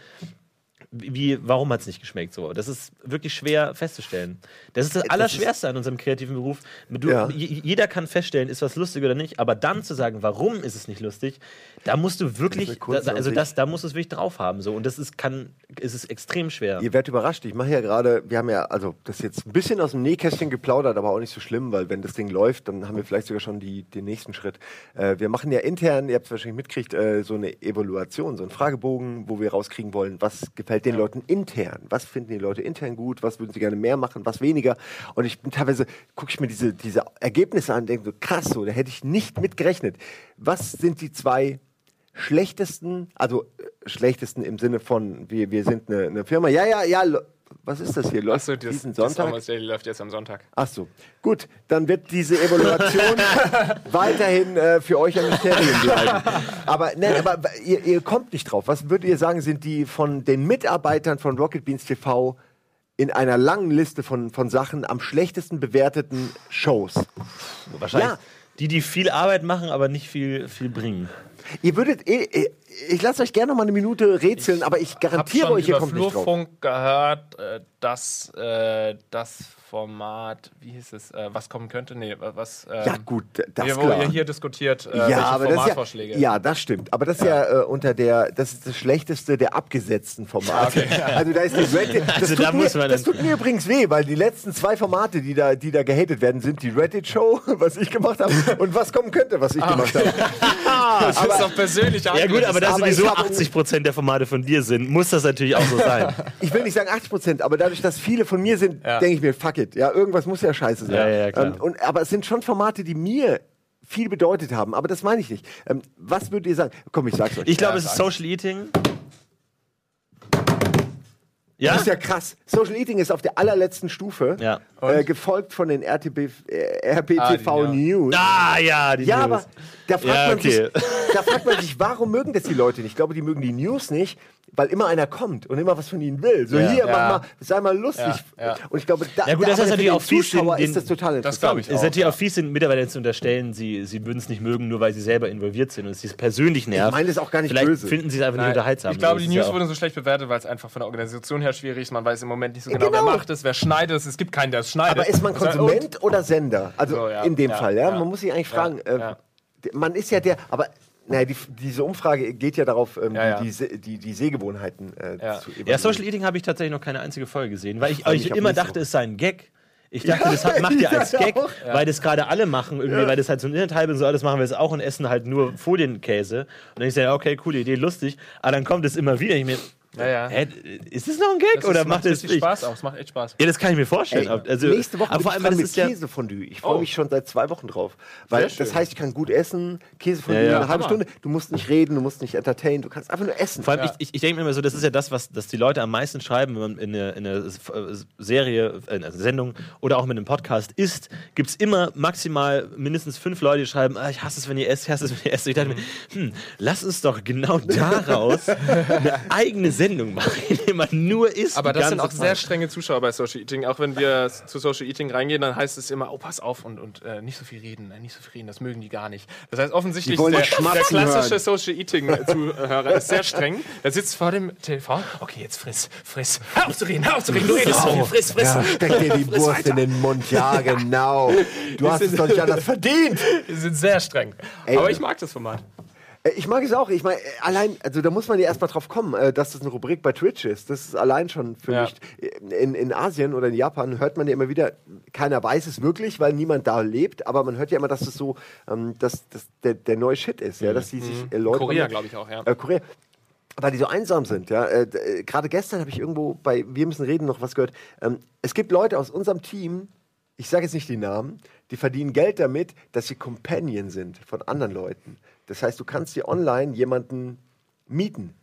wie, warum hat es nicht geschmeckt so? Das ist wirklich schwer festzustellen. Das ist das Allerschwerste an unserem kreativen Beruf. Du, Ja. Jeder kann feststellen, ist was lustig oder nicht, aber dann zu sagen, warum ist es nicht lustig, da musst du wirklich, da, also das, da musst du es wirklich drauf haben. So. Und das ist, kann, ist es extrem schwer. Ihr werdet überrascht. Ich mache ja gerade, wir haben ja, also das ist jetzt ein bisschen aus dem Nähkästchen geplaudert, aber auch nicht so schlimm, weil wenn das Ding läuft, dann haben wir vielleicht sogar schon die, den nächsten Schritt. Äh, wir machen ja intern, ihr habt es wahrscheinlich mitgekriegt, äh, so eine Evaluation, so einen Fragebogen, wo wir rauskriegen wollen, was gefällt den Leuten intern, was finden die Leute intern gut, was würden sie gerne mehr machen, was weniger. Und ich bin teilweise, gucke ich mir diese, diese Ergebnisse an und denke so, krass, so, da hätte ich nicht mit gerechnet. Was sind die zwei schlechtesten, also äh, schlechtesten im Sinne von, wir, wir sind eine, eine Firma. Ja, ja, ja, was ist das hier? Läuft Achso, das, diesen das Sonntag? Almost Daily läuft jetzt am Sonntag. Ach so, gut, dann wird diese Evaluation weiterhin äh, für euch ein Mysterium bleiben. Aber, nein, aber ihr, ihr kommt nicht drauf. Was würdet ihr sagen, sind die von den Mitarbeitern von Rocket Beans TV in einer langen Liste von, von Sachen am schlechtesten bewerteten Shows? Wahrscheinlich. Ja. Die, die viel Arbeit machen, aber nicht viel, viel bringen. Ihr würdet, eh- eh- ich lasse euch gerne noch mal eine Minute rätseln, aber ich garantiere euch, ihr kommt nicht drauf. Flurfunk gehört, äh, dass äh, das Format, wie hieß es, äh, was kommen könnte? Nee, wa- was. ähm, Ja, gut, das wir, wo klar. ihr hier diskutiert, äh, ja, welche aber das Formatvorschläge. ja, ja, das stimmt. Aber das ist ja, äh, unter der, das ist das schlechteste der abgesetzten Formate. Also da ist die Reddit. Das, Also tut, da mir, muss man das tut mir übrigens weh, weil die letzten zwei Formate, die da, die da gehatet werden, sind die Reddit-Show, was ich gemacht habe, und was kommen könnte, was ich Ah, gemacht habe. das ist doch persönlich Ja gut, aber da Aber sowieso hab- 80% der Formate von dir sind, muss das natürlich auch so sein. Ich will nicht sagen 80 Prozent, aber dadurch, dass viele von mir sind, Ja. denke ich mir, fuck it. Ja, irgendwas muss ja scheiße sein. Ja, ja, klar. Ähm, und, aber es sind schon Formate, die mir viel bedeutet haben, aber das meine ich nicht. Ähm, was würdet ihr sagen? Komm, ich sag's euch. Ich glaube, Ja, es ist. Social Eating. Ja? Das ist ja krass. Social Eating ist auf der allerletzten Stufe, Ja. äh, gefolgt von den RTB, äh, RBTV Ah, die, ja. News. Ah, ja, die Ja, News. aber da fragt, Ja, man okay. sich, da fragt man sich, warum mögen das die Leute nicht? Ich glaube, die mögen die News nicht, weil immer einer kommt und immer was von ihnen will. So, Ja. hier, Ja. mach mal, sei mal lustig. Ja, ja. Und ich glaube, da, Ja, gut, da, das ist aber natürlich auch fies, den- ist das total interessant. Das glaube ich Es ist auch. natürlich auch fies, den Mitarbeitern zu unterstellen, sie, sie würden es nicht mögen, nur weil sie selber involviert sind und es sie persönlich nervt. Ich meine das auch gar nicht Vielleicht böse. finden sie es einfach Nein, nicht unterhaltsam. Ich glaube, die ist News auch. wurden so schlecht bewertet, weil es einfach von der Organisation her schwierig ist. Man weiß im Moment nicht so genau, Genau. wer macht es, wer schneidet es. Es gibt keinen, der es schneidet. Aber ist man Konsument oder Sender? Also So, ja. in dem Ja, Fall, ja? Man muss sich eigentlich fragen, äh, man ist ja der, aber naja, die, diese Umfrage geht ja darauf, ähm, Ja, ja. Die, die, die, die Sehgewohnheiten äh, Ja. zu Ja, evaluieren. Social Eating habe ich tatsächlich noch keine einzige Folge gesehen, weil ich, ich auf immer dachte, Woche. es sei ein Gag. Ich dachte, das hat, macht ihr als Ja, Gag, auch. weil das gerade alle machen, irgendwie, weil das halt so ein Internethype und so alles machen wir jetzt auch und essen halt nur Folienkäse. Und dann ich ja, okay, coole Idee, lustig. Aber dann kommt es immer wieder. Ich mir, Ja, ja. hä, ist das noch ein Gag Das oder ist, macht richtig nicht? Spaß auch. Es macht echt Spaß. Ja, das kann ich mir vorstellen. Ey, also, nächste Woche aber vor ich allem, das mit. Käsefondue. Ich freue Oh. mich schon seit zwei Wochen drauf. Weil das heißt, ich kann gut essen, Käsefondue Ja, ja. eine halbe. Stunde. Du musst nicht reden, du musst nicht entertainen, du kannst einfach nur essen. Vor allem, Ja. ich, ich, ich denke mir immer so, das ist ja das, was dass die Leute am meisten schreiben, wenn man in eine, in eine äh, Serie, äh, in einer Sendung oder auch mit einem Podcast isst, gibt es immer maximal mindestens fünf Leute, die schreiben, ah, ich hasse es, wenn ihr esst, ich hasse es, wenn ihr esst. Ich dachte mir, hm, lass uns doch genau daraus eine eigene Sendung machen, in der man nur isst. Aber das sind auch ganze sehr Zeit. strenge Zuschauer bei Social Eating. Auch wenn wir zu Social Eating reingehen, dann heißt es immer, oh, pass auf und, und äh, nicht so viel reden, äh, nicht so viel reden, das mögen die gar nicht. Das heißt, offensichtlich der, der klassische hören. Social Eating-Zuhörer ist sehr streng. Der sitzt vor dem Telefon, okay, jetzt friss, friss, hör auf zu reden, hör auf zu reden, du redest so viel, friss, friss. Ja, steck dir die Wurst in den Mund. Ja, genau. Du hast es doch nicht anders verdient. Die sind sehr streng. Ey, Aber ich mag das Format. Äh, Ich mag es auch. Ich meine, äh, allein, also da muss man ja erstmal drauf kommen, äh, dass das eine Rubrik bei Twitch ist. Das ist allein schon für Ja. mich. In, in Asien oder in Japan hört man ja immer wieder, keiner weiß es wirklich, weil niemand da lebt, aber man hört ja immer, dass es so, ähm, dass das der, der neue Shit ist, ja, dass die sich äh, Leute. Korea, glaube ich auch, ja. Äh, Korea. Weil die so einsam sind, ja. Äh, Gerade gestern habe ich irgendwo bei Wir müssen reden noch was gehört. Ähm, es gibt Leute aus unserem Team, ich sage jetzt nicht die Namen, die verdienen Geld damit, dass sie Companion sind von anderen Leuten. Das heißt, du kannst dir online jemanden mieten,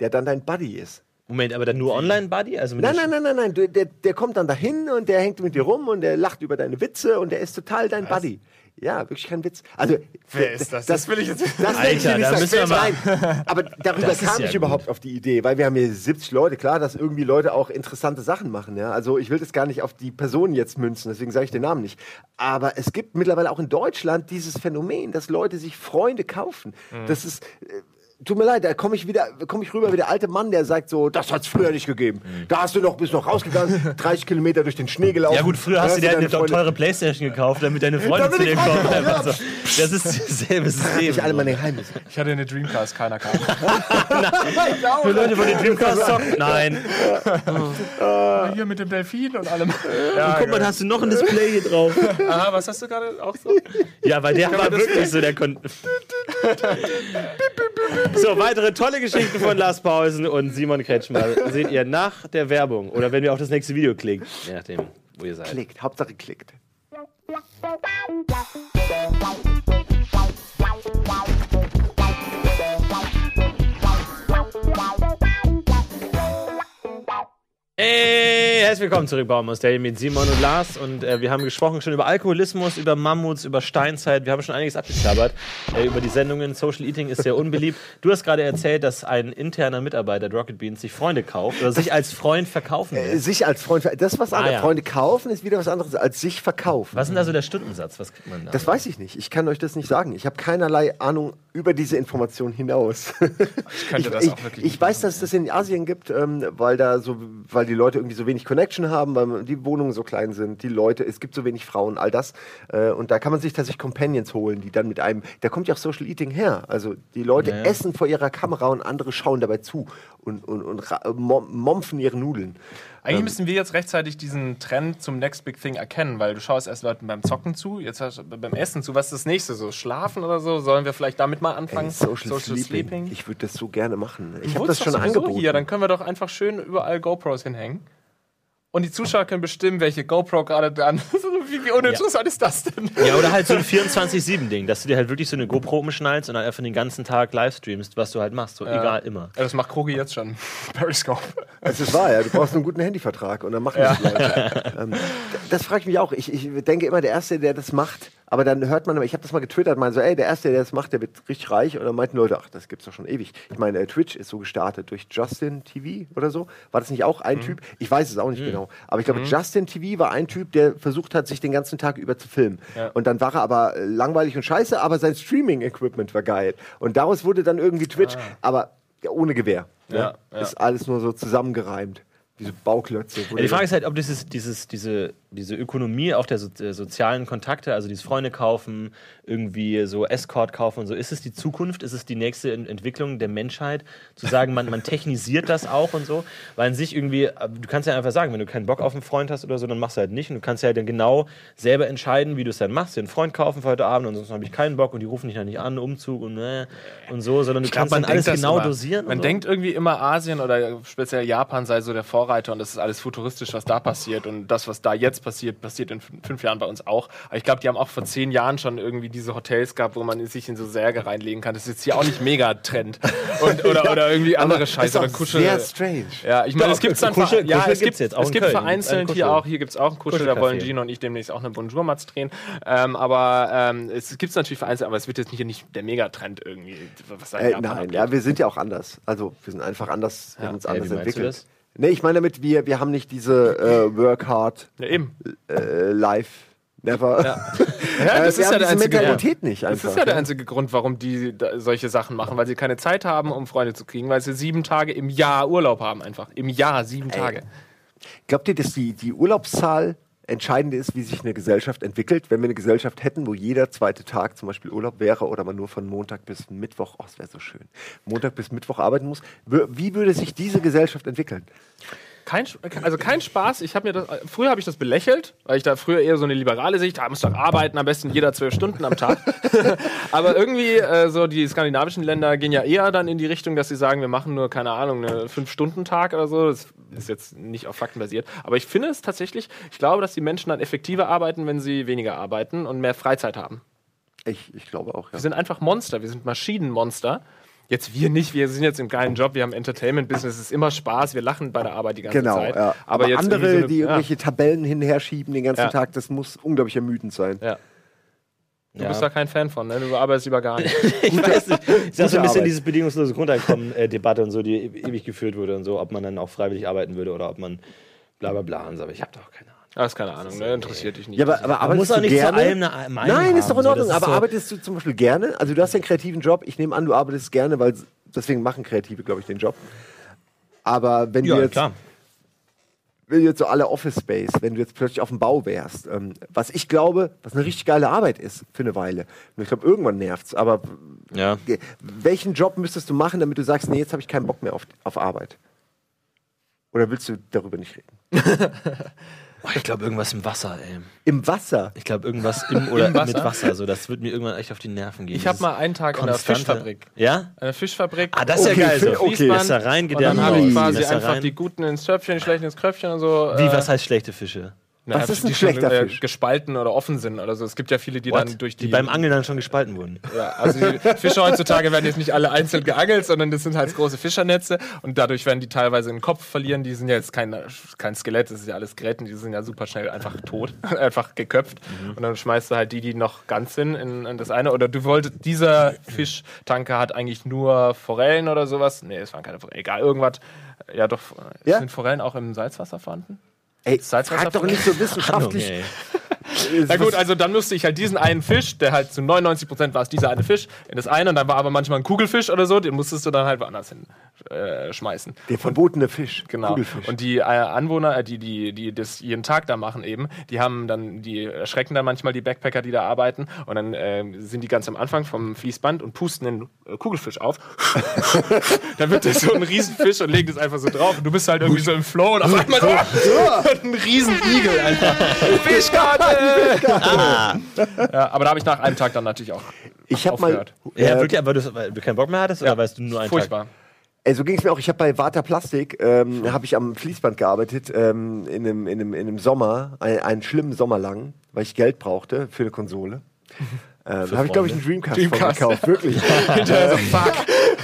der dann dein Buddy ist. Moment, aber dann nur Online-Buddy? Also Nein, nein, nein, nein, nein. Du, der, der kommt dann dahin und der hängt mit dir rum und der lacht über deine Witze und der ist total dein Buddy. Ja, wirklich kein Witz. Also, Wer ist das? Das will ich jetzt- Das will ich Alter, nicht da sagen. müssen wir mal- Nein, aber darüber Das kam ja ich gut. überhaupt auf die Idee, weil wir haben hier 70 Leute. Klar, dass irgendwie Leute auch interessante Sachen machen. Ja? Also ich will das gar nicht auf die Person jetzt münzen, deswegen sage ich den Namen nicht. Aber es gibt mittlerweile auch in Deutschland dieses Phänomen, dass Leute sich Freunde kaufen. Mhm. Das ist... äh, Tut mir leid, da komme ich wieder, komme ich rüber wie der alte Mann, der sagt so, das hat's früher nicht gegeben. Da hast du noch, bist noch rausgegangen, 30 Kilometer durch den Schnee gelaufen. Mhm. Ja gut, früher hast du dir eine deine Freunde- teure Playstation gekauft, damit deine Freunde zu dir kommen. Einfach so. Das ist dasselbe System. Ich alle meine Geheimnisse. Ich hatte eine Dreamcast, keiner kam. Für Leute von den Dreamcast zocken? Nein. Hier mit dem Delfin und allem. Ja, Guck mal, da hast du noch ein Display hier drauf. Aha, was hast du gerade auch so? Ja, weil der war das wirklich so, der konnte. so, weitere tolle Geschichten von Lars Pausen und Simon Kretschmer seht ihr nach der Werbung oder wenn wir auf das nächste Video klicken. Je nachdem, wo ihr seid. Klickt, Hauptsache klickt. Hey, herzlich willkommen zurück bei Almost Daily mit Simon und Lars und äh, wir haben gesprochen schon über Alkoholismus, über Mammuts, über Steinzeit, wir haben schon einiges abgeklappert, äh, über die Sendungen, Social Eating ist sehr unbeliebt. Du hast gerade erzählt, dass ein interner Mitarbeiter der Rocket Beans sich Freunde kauft oder sich als Freund verkaufen Äh, will. Sich als Freund, das was anderes. ja. Freunde kaufen ist wieder was anderes als sich verkaufen. Was ist denn da so der Stundensatz? Was kriegt man da? Das weiß ich nicht. Ich kann euch das nicht sagen. Ich habe keinerlei Ahnung über diese Information hinaus. Ich könnte das auch wirklich Ich nicht weiß, dass es das in Asien gibt, ähm, weil da so, weil die Leute irgendwie so wenig Connection haben, weil die Wohnungen so klein sind, die Leute, es gibt so wenig Frauen, all das. Äh, und da kann man sich tatsächlich Companions holen, die dann mit einem, da kommt ja auch Social Eating her. Also die Leute Ja, ja. essen vor ihrer Kamera und andere schauen dabei zu und, und, und mompfen ihre Nudeln. Eigentlich müssen wir jetzt rechtzeitig diesen Trend zum Next Big Thing erkennen, weil du schaust erst Leuten beim Zocken zu, jetzt hast du beim Essen zu. Was ist das nächste? So Schlafen oder so? Sollen wir vielleicht damit mal anfangen? Social, Sleeping. Ich würde das so gerne machen. Ich habe das schon angeboten. Hier, dann können wir doch einfach schön überall GoPros hinhängen. Und die Zuschauer können bestimmen, welche GoPro gerade dran ist. Wie, wie uninteressant ist das denn? Ja, oder halt so ein 24-7-Ding, dass du dir halt wirklich so eine GoPro umschnallst und dann einfach den ganzen Tag livestreamst, was du halt machst. So egal, immer. Ja, das macht Krogi jetzt schon. Periscope. Es ist wahr, ja. Du brauchst einen guten Handyvertrag und dann machen das Leute. ähm, das frage ich mich auch. Ich, ich denke immer, der Erste, der das macht, aber dann hört man immer, ich habe das mal getwittert, mal so, ey, der Erste, der das macht, der wird richtig reich. Und dann meinten Leute, ach, das gibt's doch schon ewig. Ich meine, äh, Twitch ist so gestartet durch Justin TV oder so. War das nicht auch ein Typ? Ich weiß es auch nicht genau. Aber ich glaube, Justin TV war ein Typ, der versucht hat, sich den ganzen Tag über zu filmen. Und dann war er aber äh, langweilig und scheiße, aber sein Streaming-Equipment war geil. Und daraus wurde dann irgendwie Twitch, aber ja, ohne Gewehr. Ja, ne? ja. Ist alles nur so zusammengereimt. Diese Bauklötze. Ja, die Frage ist halt, ob dieses, dieses, diese, diese Ökonomie auch der so, äh, sozialen Kontakte, also dieses Freunde kaufen, irgendwie so Escort kaufen und so, ist es die Zukunft? Ist es die nächste Ent Entwicklung der Menschheit? Zu sagen, man, man technisiert das auch und so? Weil an sich irgendwie, äh, du kannst ja einfach sagen, wenn du keinen Bock auf einen Freund hast oder so, dann machst du halt nicht. Und du kannst ja dann genau selber entscheiden, wie du es dann machst. Einen Freund kaufen für heute Abend und sonst habe ich keinen Bock und die rufen dich dann nicht an, Umzug und äh, und so, sondern du glaub, kannst dann alles genau immer. dosieren. Man so. denkt irgendwie immer, Asien oder speziell Japan sei so der Vorreiter und das ist alles futuristisch, was da passiert. Und das, was da jetzt passiert, passiert in fün- fünf Jahren bei uns auch. Aber ich glaube, die haben auch vor zehn Jahren schon irgendwie diese Hotels gehabt, wo man sich in so Särge reinlegen kann. Das ist jetzt hier auch nicht mega Trend. Und, oder, oder irgendwie andere Scheiße ist oder Kuschel. sehr strange. Ja, ich meine, es gibt dann Kuschel- ja, Kuschel es gibt's gibt jetzt auch es gibt vereinzelt Ein hier auch. Hier gibt es auch einen Kuschel, da wollen Gino und ich demnächst auch eine Bonjour-Matz drehen. Ähm, aber ähm, es gibt es natürlich vereinzelt, aber es wird jetzt nicht, nicht der Megatrend irgendwie, was Äh, nein, abgeht. ja, wir sind ja auch anders. Also wir sind einfach anders, wir haben uns anders entwickelt. Nee, ich meine damit, wir, wir haben nicht diese äh, Work hard, Ja, eben. äh, life, never. Ja, Äh, das ist ja haben der diese einzige Mentalität nicht Das ist ja der einzige Grund, warum die solche Sachen machen, weil sie keine Zeit haben, um Freunde zu kriegen, weil sie sieben Tage im Jahr Urlaub haben einfach. Im Jahr sieben Tage. Glaubt ihr, dass die, die Urlaubszahl entscheidend ist, wie sich eine Gesellschaft entwickelt? Wenn wir eine Gesellschaft hätten, wo jeder zweite Tag zum Beispiel Urlaub wäre oder man nur von Montag bis Mittwoch, oh, das wäre so schön, Montag bis Mittwoch arbeiten muss, wie würde sich diese Gesellschaft entwickeln? Kein, also kein Spaß. Ich habe mir das, früher habe ich das belächelt, weil ich da früher eher so eine liberale Sicht, da muss doch arbeiten, am besten jeder zwölf Stunden am Tag. Aber irgendwie, äh, so die skandinavischen Länder gehen ja eher dann in die Richtung, dass sie sagen, wir machen nur, keine Ahnung, einen Fünf-Stunden-Tag oder so. Das ist jetzt nicht auf Fakten basiert. Aber ich finde es tatsächlich, ich glaube, dass die Menschen dann effektiver arbeiten, wenn sie weniger arbeiten und mehr Freizeit haben. Ich, ich glaube auch, ja. Wir sind einfach Monster, wir sind Maschinenmonster. Jetzt wir nicht, wir sind jetzt im geilen Job, wir haben Entertainment-Business, es ist immer Spaß, wir lachen bei der Arbeit die ganze Genau, Zeit. ja. Aber, Aber, jetzt andere, so eine- die irgendwelche Tabellen hinher schieben den ganzen Ja. Tag, das muss unglaublich ermüdend sein. Ja. Du Ja. bist da kein Fan von, ne? Du arbeitest lieber gar nicht. Ich weiß nicht. Ist ja so ein bisschen Arbeit. dieses bedingungslose Grundeinkommen-Debatte und so, die ewig geführt wurde und so, ob man dann auch freiwillig arbeiten würde oder ob man bla bla bla und so. Aber ich habe doch keine Ahnung. Ah, ist keine Ahnung, ne? Interessiert dich nicht. Ja, aber, aber arbeitest du nicht gerne? zu allem eine Meinung Nein, ist doch in so. Ordnung. Ist aber so- arbeitest du zum Beispiel gerne? Also du hast ja einen kreativen Job. Ich nehme an, du arbeitest gerne, weil deswegen machen Kreative, glaube ich, den Job. Aber wenn Ja, du jetzt, klar. wenn du jetzt so alle Office Space, wenn du jetzt plötzlich auf dem Bau wärst, ähm, was ich glaube, was eine richtig geile Arbeit ist für eine Weile. Und ich glaube, irgendwann nervt's. Aber Ja. welchen Job müsstest du machen, damit du sagst, nee, jetzt habe ich keinen Bock mehr auf, auf Arbeit? Oder willst du darüber nicht reden? Boah, ich glaube, irgendwas im Wasser, ey. Im Wasser. Ich glaube, irgendwas im oder Im Wasser? mit Wasser. So, das wird mir irgendwann echt auf die Nerven gehen. ich habe mal einen Tag in der konstante- Fischfabrik. Ja? Eine Fischfabrik. Ah, das ist Okay, ja geil. So. Okay. Messer rein, Und Gedärme dann habe ich quasi Messer einfach rein. die guten ins Tröpfchen, die schlechten ins Kröpfchen und so. Wie, äh, was heißt schlechte Fische? Na, was ist ein die schon, schlechter äh, Fisch? Gespalten oder offen sind oder so. Es gibt ja viele, die dann durch die. die beim Angeln dann schon gespalten wurden. Ja, also die Fische heutzutage werden jetzt nicht alle einzeln geangelt, sondern das sind halt große Fischernetze und dadurch werden die teilweise den Kopf verlieren. Die sind ja jetzt kein, kein Skelett, das ist ja alles Gräten, die sind ja super schnell einfach tot, einfach geköpft. Und dann schmeißt du halt die, die noch ganz sind, in, in das eine. Oder du wolltest, dieser Fischtanker hat eigentlich nur Forellen oder sowas. Nee, es waren keine Forellen, egal, irgendwas. Ja, doch, Ja? sind Forellen auch im Salzwasser vorhanden? Ey, frag doch nicht so wissenschaftlich. Na gut, also dann müsste ich halt diesen einen Fisch, der halt zu 99% war es dieser eine Fisch, in das eine und dann war aber manchmal ein Kugelfisch oder so, den musstest du dann halt woanders hin äh, schmeißen. Der verbotene Fisch. Genau. Kugelfisch. Und die äh, Anwohner, äh, die, die, die das jeden Tag da machen eben, die haben dann, die erschrecken dann manchmal die Backpacker, die da arbeiten und dann äh, sind die ganz am Anfang vom Fließband und pusten den äh, Kugelfisch auf. dann wird das so ein Riesenfisch und legen das einfach so drauf und du bist halt irgendwie so im Flow und auf einmal so ein Riesenigel einfach. Fischkarte! ja, aber da habe ich nach einem Tag dann natürlich auch ich habe mal. aufgehört. Ja, äh, wirklich, aber du, weil du keinen Bock mehr hattest oder weißt du nur einen Furchtbar. Ey, so ging es mir auch. Ich habe bei Vata Plastik, ähm, habe ich am Fließband gearbeitet, ähm, in, einem, in, einem, in einem Sommer, ein, einen schlimmen Sommer lang, weil ich Geld brauchte für eine Konsole. Ähm, habe ich, glaube ich, einen Dreamcast, von Dreamcast. gekauft, wirklich. Hinterher so, fuck.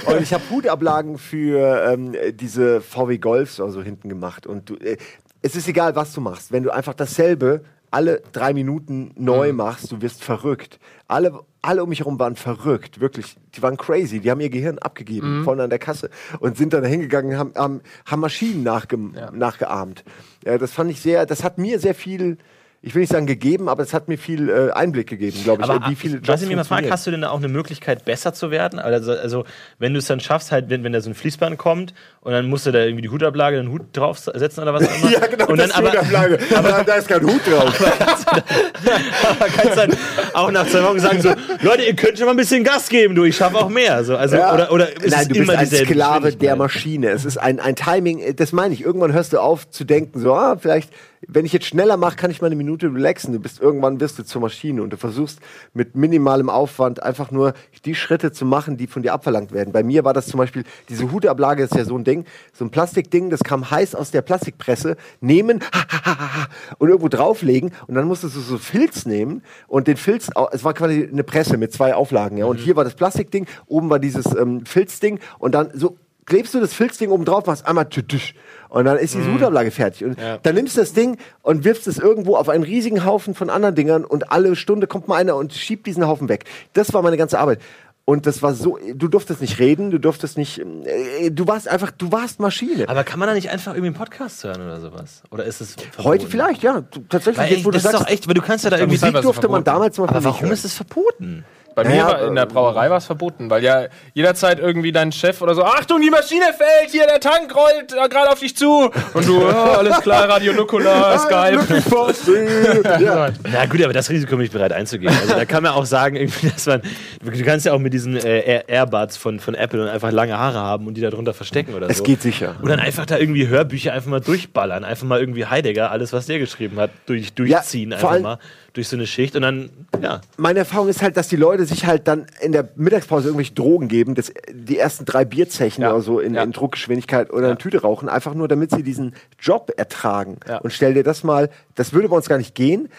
Und ich habe Hutablagen für ähm, diese VW Golfs oder so hinten gemacht. Und du, äh, es ist egal, was du machst. Wenn du einfach dasselbe alle drei Minuten neu machst, du wirst verrückt. Alle, alle um mich herum waren verrückt, wirklich. Die waren crazy. Die haben ihr Gehirn abgegeben, vorne an der Kasse. Und sind dann hingegangen, haben, haben, haben Maschinen nachge nachgeahmt. Ja, das fand ich sehr, das hat mir sehr viel ich will nicht sagen gegeben, aber es hat mir viel äh, Einblick gegeben, glaube ich, Aber äh, wie viele was ich mich mal frage, hast du denn da auch eine Möglichkeit, besser zu werden? Also, also wenn du es dann schaffst, halt, wenn, wenn da so ein Fließband kommt und dann musst du da irgendwie die Hutablage, den Hut draufsetzen oder was auch immer. Ja, genau, und dann das aber, ist die Ablage. aber da ist kein Hut drauf. aber kannst dann auch nach zwei Wochen sagen so, Leute, ihr könnt schon mal ein bisschen Gas geben, du, ich schaffe auch mehr. So, also, Ja. oder, oder ist Nein, es du bist immer ein dieselbe Sklave der? Maschine. Es ist ein, ein Timing, äh, das meine ich. Irgendwann hörst du auf zu denken, so, ah, vielleicht, wenn ich jetzt schneller mache, kann ich mal eine Minute relaxen. Du bist irgendwann wirst du zur Maschine und du versuchst mit minimalem Aufwand einfach nur die Schritte zu machen, die von dir abverlangt werden. Bei mir war das zum Beispiel, diese Hutablage ist ja so ein Ding, so ein Plastikding, das kam heiß aus der Plastikpresse, nehmen und irgendwo drauflegen und dann musstest du so Filz nehmen und den Filz, es war quasi eine Presse mit zwei Auflagen, ja, und hier war das Plastikding, oben war dieses ähm, Filzding und dann so klebst du das Filzding oben drauf, machst einmal tütüsch und dann ist diese Hutablage fertig. Und dann nimmst du das Ding und wirfst es irgendwo auf einen riesigen Haufen von anderen Dingern und alle Stunde kommt mal einer und schiebt diesen Haufen weg. Das war meine ganze Arbeit. Und das war so, du durftest nicht reden, du durftest nicht, äh, du warst einfach, du warst Maschine. Aber kann man da nicht einfach irgendwie einen Podcast hören oder sowas? Oder ist es verboten? Heute vielleicht, ja, du, tatsächlich. Weil, jetzt, wo du das ist sagst, doch echt, weil du kannst ja da irgendwie... Musik was durfte man damals Beispiel Aber warum hören. ist es verboten? Bei mir war, in der ähm, Brauerei war es verboten, weil ja jederzeit irgendwie dein Chef oder so, Achtung, die Maschine fällt, hier der Tank rollt äh, gerade auf dich zu. Und du, ja, alles klar, Radio Nukular, Skype. ja. Na gut, aber das Risiko bin ich bereit einzugehen. Also da kann man auch sagen, irgendwie, dass man. Du kannst ja auch mit diesen äh, Air Airbuds von, von Apple und einfach lange Haare haben und die da drunter verstecken oder Es so. geht sicher. Und dann einfach da irgendwie Hörbücher einfach mal durchballern. Einfach mal irgendwie Heidegger, alles, was der geschrieben hat, durch, durchziehen. vor einfach mal durch so eine Schicht und dann, ja. meine Erfahrung ist halt, dass die Leute sich halt dann in der Mittagspause irgendwelche Drogen geben, das, die ersten drei Bierzechen Ja. oder so in, Ja. in Druckgeschwindigkeit oder eine Tüte rauchen, einfach nur damit sie diesen Job ertragen. Ja. Und stell dir das mal, das würde bei uns gar nicht gehen,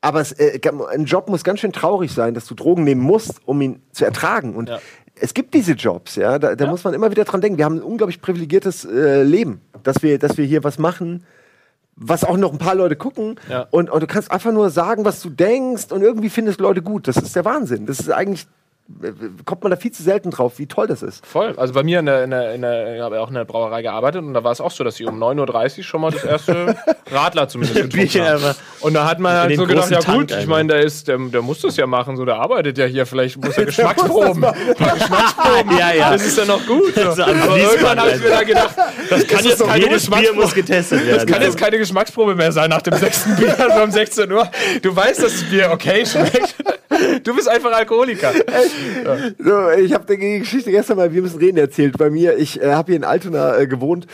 aber es, äh, ein Job muss ganz schön traurig sein, dass du Drogen nehmen musst, um ihn zu ertragen. Und Ja. es gibt diese Jobs, ja, da, da muss man immer wieder dran denken. Wir haben ein unglaublich privilegiertes äh, Leben, dass wir, dass wir hier was machen, was auch noch ein paar Leute gucken Ja. und, und du kannst einfach nur sagen, was du denkst und irgendwie findest Leute gut. Das ist der Wahnsinn. Das ist eigentlich, kommt man da viel zu selten drauf, wie toll das ist. Voll. Also bei mir in der, in der, in der ich habe auch in der Brauerei gearbeitet und da war es auch so, dass sie um 9.30 Uhr schon mal das erste Radler zumindest getrunken einfach Und da hat man halt so gedacht, ja Tank gut, ich meine, der ist, der, der muss das ja machen, so der arbeitet ja hier, vielleicht muss er Geschmacksproben. Geschmacksproben. Ja, ja. Das ist ja noch gut. So. Aber irgendwann habe ich mir da gedacht, das kann jetzt keine Jedes Bier Geschmacksprobe muss getestet das werden. kann jetzt keine Geschmacksprobe mehr sein nach dem sechsten Bier also um 16 Uhr. Du weißt, dass das Bier okay schmeckt. Du bist einfach Alkoholiker. So, ich habe die Geschichte gestern mal, wir müssen reden, erzählt. Bei mir, ich äh, habe hier in Altona äh, gewohnt.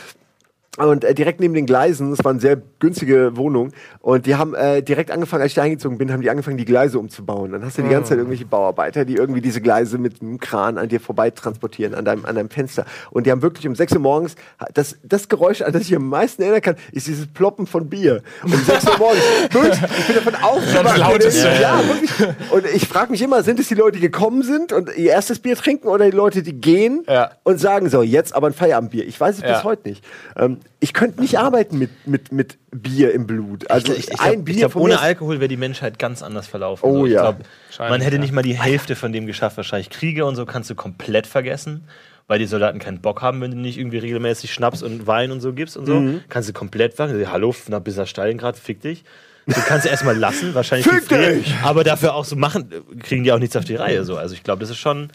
Und äh, direkt neben den Gleisen, es war eine sehr günstige Wohnung, und die haben äh, direkt angefangen, als ich da eingezogen bin, haben die angefangen, die Gleise umzubauen. Dann hast du die ganze Zeit irgendwelche Bauarbeiter, die irgendwie diese Gleise mit einem Kran an dir vorbei transportieren, an deinem, an deinem Fenster. Und die haben wirklich um 6 Uhr morgens, das, das Geräusch, an das ich am meisten erinnern kann, ist dieses Ploppen von Bier. Um 6 Uhr morgens. Wirklich, ich bin davon aufgewacht. lauteste. Ja, wirklich. Und ich frage mich immer, sind es die Leute, die gekommen sind und ihr erstes Bier trinken oder die Leute, die gehen Ja. und sagen so, jetzt aber ein Feierabendbier? Ich weiß es Ja. bis heute nicht. Ähm, ich könnte nicht arbeiten mit, mit, mit Bier im Blut. Also ich, ich ein glaub, Bier ich glaub, ohne Alkohol wäre die Menschheit ganz anders verlaufen. Oh ich ja. glaub, man hätte ja. nicht mal die Hälfte von dem geschafft. Wahrscheinlich Kriege und so kannst du komplett vergessen, weil die Soldaten keinen Bock haben, wenn du nicht irgendwie regelmäßig Schnaps und Wein und so gibst und so. Mhm. Kannst du komplett sagen, hallo, na, bis nach Stalingrad, fick dich. Du kannst du erstmal lassen, wahrscheinlich Fick dich! aber dafür auch so machen, kriegen die auch nichts auf die Reihe. So. Also ich glaube, das ist schon,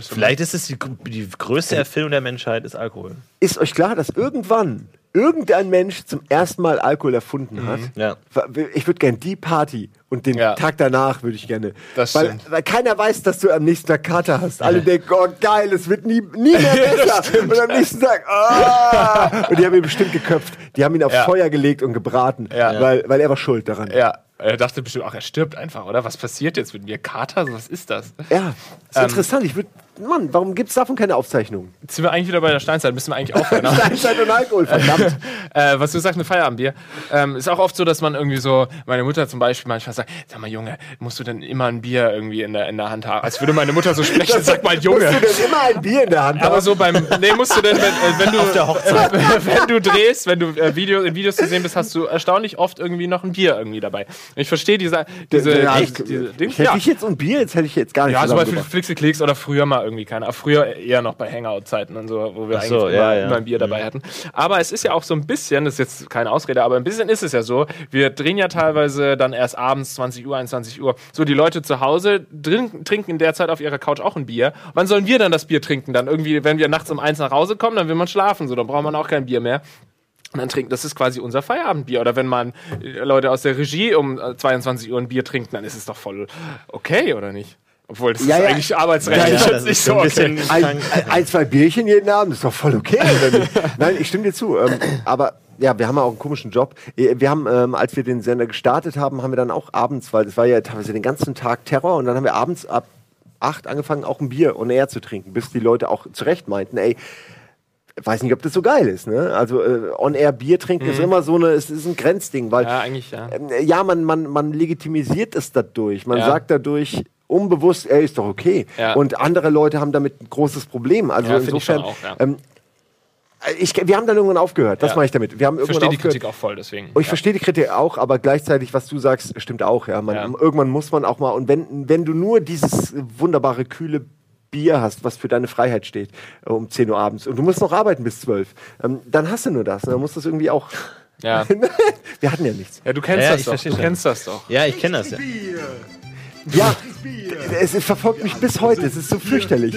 vielleicht ist es die, die größte Erfindung der Menschheit, ist Alkohol. Ist euch klar, dass irgendwann irgendein Mensch zum ersten Mal Alkohol erfunden hat? Ja. Ich würde gerne die Party und den Ja. Tag danach würde ich gerne. Das weil, stimmt. weil keiner weiß, dass du am nächsten Tag Kater hast. Alle denken, oh geil, es wird nie, nie mehr besser. und am nächsten Tag, ah! Und die haben ihn bestimmt geköpft. Die haben ihn aufs Ja. Feuer gelegt und gebraten, Ja. weil, weil er war schuld daran. Ja, er dachte bestimmt, ach, er stirbt einfach, oder? Was passiert jetzt mit mir? Kater? Was ist das? Ja, ist Ähm. interessant. Ich würde, Mann, warum gibt es davon keine Aufzeichnung? Jetzt sind wir eigentlich wieder bei der Steinzeit, müssen wir eigentlich aufhören. aber- Steinzeit und Alkohol, verdammt. äh, was du sagst, ein Feierabendbier. Ähm, ist auch oft so, dass man irgendwie so, meine Mutter zum Beispiel manchmal sagt, sag mal Junge, musst du denn immer ein Bier irgendwie in der, in der Hand haben? Als würde meine Mutter so sprechen, sag mal Junge. Musst du denn immer ein Bier in der Hand Aber haben? so beim, nee, musst du denn, wenn, äh, wenn du, Auf der Hochzeit. wenn du drehst, wenn du äh, Video, in Videos zu sehen bist, hast du erstaunlich oft irgendwie noch ein Bier irgendwie dabei. Ich verstehe diese, diese, ja, diese, diese ich, Dings, hätte ja. ich jetzt ein Bier, jetzt hätte ich jetzt gar nicht Ja, so bei zusammengebracht. Flixiklicks oder früher mal irgendwie keiner. Früher eher noch bei Hangout-Zeiten und so, wo wir Ach eigentlich so, immer, ja, immer ein Bier dabei hatten. Aber es ist ja auch so ein bisschen, das ist jetzt keine Ausrede, aber ein bisschen ist es ja so, wir drehen ja teilweise dann erst abends 20 Uhr, 21 Uhr. So, die Leute zu Hause drin, trinken in der Zeit auf ihrer Couch auch ein Bier. Wann sollen wir dann das Bier trinken? Dann irgendwie, wenn wir nachts um eins nach Hause kommen, dann will man schlafen, so, dann braucht man auch kein Bier mehr. Und dann trinken, das ist quasi unser Feierabendbier. Oder wenn man äh, Leute aus der Regie um äh, 22 Uhr ein Bier trinken, dann ist es doch voll okay, oder nicht? Obwohl, das Ja, ist ja. eigentlich arbeitsrechtlich Ja, ja, jetzt nicht so okay. Ein, ein, zwei Bierchen jeden Abend ist doch voll okay? Nein, ich stimme dir zu. Ähm, aber ja, wir haben ja auch einen komischen Job. Äh, Wir haben, ähm, als wir den Sender gestartet haben, haben wir dann auch abends, weil das war ja teilweise den ganzen Tag Terror, und dann haben wir abends ab acht angefangen, auch ein Bier und Air zu trinken, bis die Leute auch zurecht meinten, ey, weiß nicht, ob das so geil ist. Ne? Also äh, on-air Bier trinken ist immer so eine, es ist ein Grenzding, weil Ja, eigentlich, ja. ähm, ja, man, man, man legitimisiert es dadurch. Man Ja. sagt dadurch unbewusst, er ist doch okay. Ja. Und andere Leute haben damit ein großes Problem. Also Ja, ich insofern, schon auch, ja. ähm, ich, wir haben dann irgendwann aufgehört. Das Ja. meine ich damit. Wir haben Ich irgendwann verstehe die aufgehört. Kritik auch voll, deswegen. Und ich ja. verstehe die Kritik auch, aber gleichzeitig, was du sagst, stimmt auch. Ja, man, Ja. Irgendwann muss man auch mal, und wenn, wenn du nur dieses wunderbare, kühle Bier hast, was für deine Freiheit steht, äh, um 10 Uhr abends, und du musst noch arbeiten bis 12, ähm, dann hast du nur das. Dann musst du das irgendwie auch. Ja. Wir hatten ja nichts. ja, du kennst das ich doch. verstehe Du schon. kennst das doch. Ja, ich kenne das ja. Ja, es, es verfolgt mich bis heute. Es ist so fürchterlich.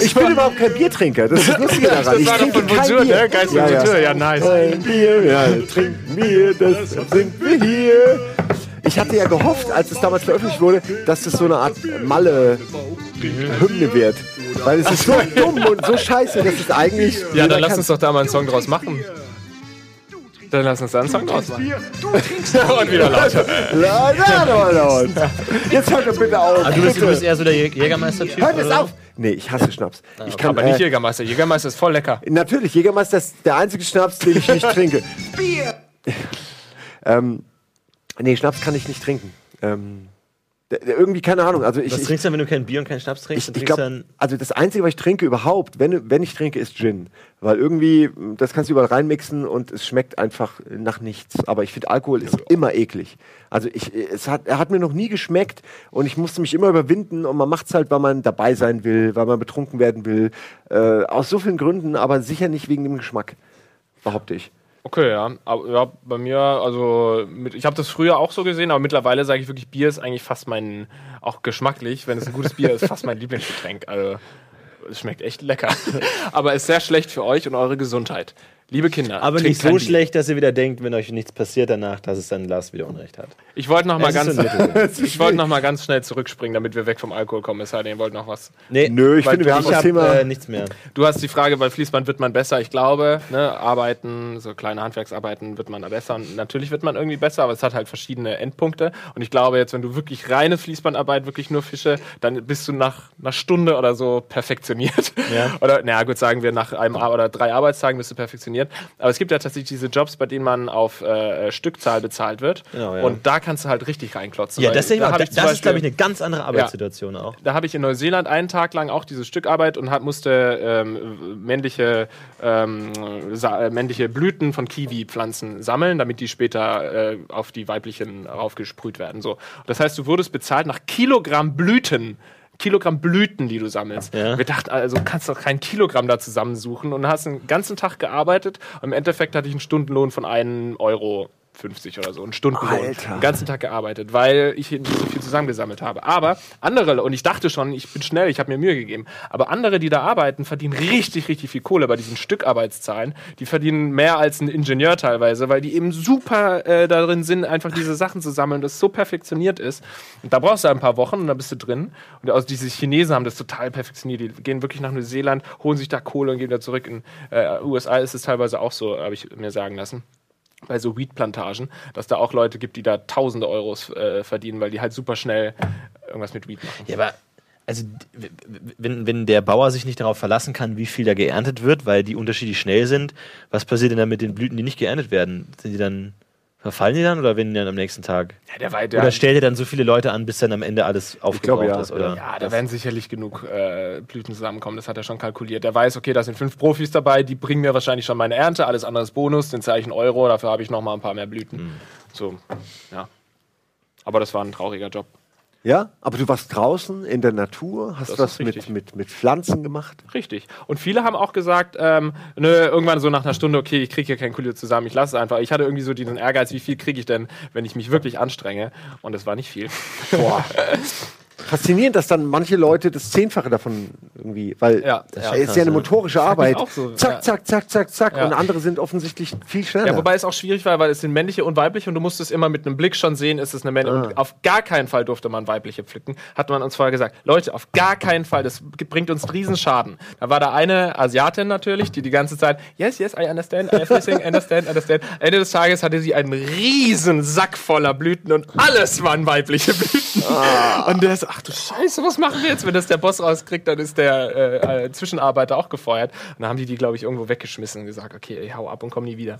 ich bin überhaupt kein Biertrinker. Das ist das Lustige daran. Das ich trinke kein Bonjour, Bier. ne? Geist ja, ja. Ja, nice. Ein Bier, ja, trinken Bier, deshalb sind wir hier. Ich hatte ja gehofft, als es damals veröffentlicht wurde, dass das so eine Art Malle-Hymne wird. Weil es ist so dumm und so scheiße, dass es eigentlich. Ja, dann lass uns doch da mal einen Song draus machen. Dann lass uns da einen Song draus machen. Und wieder lauter. Ja, ja, ja, ja. Jetzt hört doch bitte auf. Ah, du, bist, du bist eher so der Jä- Jägermeister-Typ? Hört es auf! Nee, ich hasse Schnaps. Ich kann, Aber äh, nicht Jägermeister. Jägermeister ist voll lecker. Natürlich, Jägermeister ist der einzige Schnaps, den ich nicht trinke. Bier! ähm, nee, Schnaps kann ich nicht trinken. Ähm, irgendwie, keine Ahnung. Also ich, Was trinkst du dann, wenn du kein Bier und keinen Schnaps trinkst? ich, ich trinkst du dann also das Einzige, was ich trinke überhaupt, wenn, wenn ich trinke, ist Gin. Weil irgendwie, das kannst du überall reinmixen und es schmeckt einfach nach nichts. Aber ich finde, Alkohol ist immer eklig. Also ich, es hat, er hat mir noch nie geschmeckt und ich musste mich immer überwinden und man macht es halt, weil man dabei sein will, weil man betrunken werden will. Äh, aus so vielen Gründen, aber sicher nicht wegen dem Geschmack, behaupte ich. Okay, ja. Aber ja, bei mir, also mit, ich habe das früher auch so gesehen, aber mittlerweile sage ich wirklich, Bier ist eigentlich fast mein, auch geschmacklich, wenn es ein gutes Bier ist, fast mein Lieblingsgetränk. Also es schmeckt echt lecker. aber ist sehr schlecht für euch und eure Gesundheit. Liebe Kinder. aber nicht so schlecht, dass ihr wieder denkt, wenn euch nichts passiert danach, dass es dann Lars wieder Unrecht hat. Ich wollte noch mal ganz, ich wollte noch mal ganz schnell zurückspringen, damit wir weg vom Alkohol kommen. Es sei denn, ihr wollt noch was. Nee, Nö, ich finde, wir haben ich das habe Thema. äh, nichts mehr. Du hast die Frage, bei Fließband wird man besser. Ich glaube, ne, Arbeiten, so kleine Handwerksarbeiten wird man besser. Und natürlich wird man irgendwie besser, aber es hat halt verschiedene Endpunkte. Und ich glaube, jetzt, wenn du wirklich reine Fließbandarbeit, wirklich nur Fische, dann bist du nach einer Stunde oder so perfektioniert. Ja. Oder, naja, gut, sagen wir, nach einem oder drei Arbeitstagen bist du perfektioniert. Aber es gibt ja tatsächlich diese Jobs, bei denen man auf äh, Stückzahl bezahlt wird. Genau, ja. Und da kannst du halt richtig reinklotzen. Ja, das, ist, da da das, das ist glaube ich, Beispiel- eine ganz andere Arbeitssituation auch. da habe ich in Neuseeland einen Tag lang auch diese Stückarbeit und hab, musste ähm, männliche, ähm, äh, männliche Blüten von Kiwi-Pflanzen sammeln, damit die später äh, auf die weiblichen raufgesprüht werden. So. Das heißt, du wurdest bezahlt nach Kilogramm Blüten. Kilogramm Blüten, die du sammelst. Ja. Wir dachten also, du kannst doch kein Kilogramm da zusammensuchen und hast einen ganzen Tag gearbeitet. Und Im Endeffekt hatte ich einen Stundenlohn von 1 Euro 50 oder so, einen Stundenlohn. Alter. Den ganzen Tag gearbeitet, weil ich nicht so viel zusammengesammelt habe. Aber andere, und ich dachte schon, ich bin schnell, ich habe mir Mühe gegeben, aber andere, die da arbeiten, verdienen richtig, richtig viel Kohle bei diesen Stückarbeitszahlen. Die verdienen mehr als ein Ingenieur teilweise, weil die eben super äh, darin sind, einfach diese Sachen zu sammeln, das so perfektioniert ist. Und da brauchst du ein paar Wochen und dann bist du drin. Und also diese Chinesen haben das total perfektioniert. Die gehen wirklich nach Neuseeland, holen sich da Kohle und gehen wieder zurück. In äh, USA ist es teilweise auch so, habe ich mir sagen lassen bei so Weed-Plantagen, dass da auch Leute gibt, die da tausende Euros äh, verdienen, weil die halt super schnell irgendwas mit Weed machen. Ja, aber also wenn, wenn der Bauer sich nicht darauf verlassen kann, wie viel da geerntet wird, weil die unterschiedlich schnell sind, was passiert denn dann mit den Blüten, die nicht geerntet werden? Sind die dann, verfallen die dann oder werden die dann am nächsten Tag? Ja, der war, der, Oder stellt er dann so viele Leute an, bis dann am Ende alles aufgebraucht ja. ist? Oder? ja, da werden sicherlich genug äh, Blüten zusammenkommen, das hat er schon kalkuliert. Der weiß, okay, da sind fünf Profis dabei, die bringen mir wahrscheinlich schon meine Ernte, alles andere ist Bonus, den einen Euro, dafür habe ich noch mal ein paar mehr Blüten. So, ja. Aber das war ein trauriger Job. Ja, aber du warst draußen in der Natur, hast Das was mit, mit, mit Pflanzen gemacht. Richtig. Und viele haben auch gesagt, ähm, nö, irgendwann so nach einer Stunde, okay, ich kriege hier kein Kulio zusammen, ich lasse es einfach. Ich hatte irgendwie so diesen Ehrgeiz, wie viel kriege ich denn, wenn ich mich wirklich anstrenge? Und es war nicht viel. Boah. Faszinierend, dass dann manche Leute das Zehnfache davon irgendwie, weil Ja, das ja, ist ja eine motorische Arbeit. so, zack, ja. zack, zack, zack, zack. Und andere sind offensichtlich viel schneller. Ja, wobei es auch schwierig war, weil es sind männliche und weibliche und du musstest immer mit einem Blick schon sehen, ist es eine männliche. Ah. Und auf gar keinen Fall durfte man weibliche pflücken, hat man uns vorher gesagt. Leute, auf gar keinen Fall, das bringt uns riesen Schaden. Da war da eine Asiatin natürlich, die die ganze Zeit, yes, yes, I understand, everything, understand, understand. Ende des Tages hatte sie einen riesen Sack voller Blüten und alles waren weibliche Blüten. Ah. Und der ist, ach du Scheiße, was machen wir jetzt? Wenn das der Boss rauskriegt, dann ist der äh, äh, Zwischenarbeiter auch gefeuert. Und dann haben die die, glaube ich, irgendwo weggeschmissen und gesagt, okay, ey, hau ab und komm nie wieder.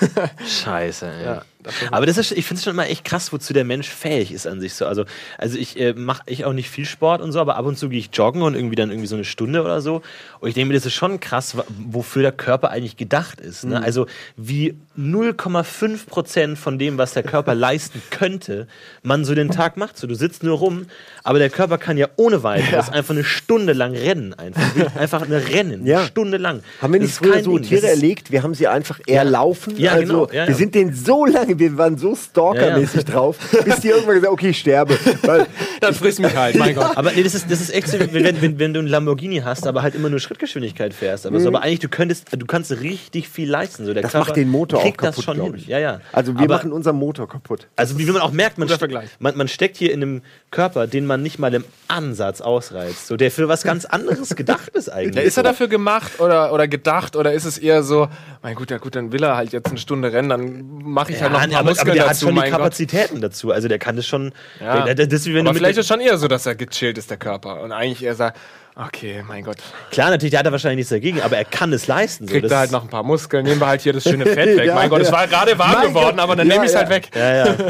Scheiße, ey. Ja, Aber das ist, ich finde es schon immer echt krass, wozu der Mensch fähig ist an sich so. Also, also ich äh, mache ich auch nicht viel Sport und so, aber ab und zu gehe ich joggen und irgendwie dann irgendwie so eine Stunde oder so. Und ich denke mir, das ist schon krass, wofür der Körper eigentlich gedacht ist. Ne? Also wie 0,5 Prozent von dem, was der Körper leisten könnte, man so den Tag macht. So, du sitzt nur rum, aber der Körper kann ja ohne weiteres einfach eine Stunde lang rennen. Einfach, einfach eine Rennen, Ja. eine Stunde lang. Haben wir nicht früher so Ding. Tiere erlegt? Wir haben sie einfach erlaufen. Ja, also, genau. Ja, Wir ja. sind denen so lange, wir waren so stalkermäßig drauf, bis die irgendwann gesagt okay, ich sterbe. Weil, Dann friss mich halt, mein Gott. Aber nee, das ist, das ist echt so, wenn, wenn, wenn du einen Lamborghini hast, aber halt immer nur Schrittgeschwindigkeit fährst. Aber, so, aber eigentlich, du könntest, du kannst richtig viel leisten. So, der Mhm. das Körper macht den Motor auch kriegt das kaputt, schon glaube hin. ich. Ja, ja. Also wir aber, machen unseren Motor kaputt. also wie man auch merkt, man, Guter man, man steckt hier in einem Körper, den man nicht mal im Ansatz ausreizt. So, der für was ganz anderes gedacht ist eigentlich. Ist er dafür gemacht oder, oder gedacht oder ist es eher so, mein gut, ja gut, dann will er halt jetzt eine Stunde rennen, dann mache ich halt noch Paar aber, aber der hat dazu, schon die mein Gott. Kapazitäten dazu. Also der kann das schon. Ja. Der, das wie wenn Aber vielleicht ist es schon eher so, dass er gechillt ist, der Körper. Und eigentlich eher sagt, okay, mein Gott, Klar, natürlich, der hat da wahrscheinlich nichts dagegen, aber er kann es leisten. So. kriegt Das er halt noch ein paar Muskeln, nehmen wir halt hier das schöne Fett weg. Ja, mein Gott, es war gerade warm Mein geworden, Gott. aber dann Ja, nehme ich es halt weg. Ja, ja.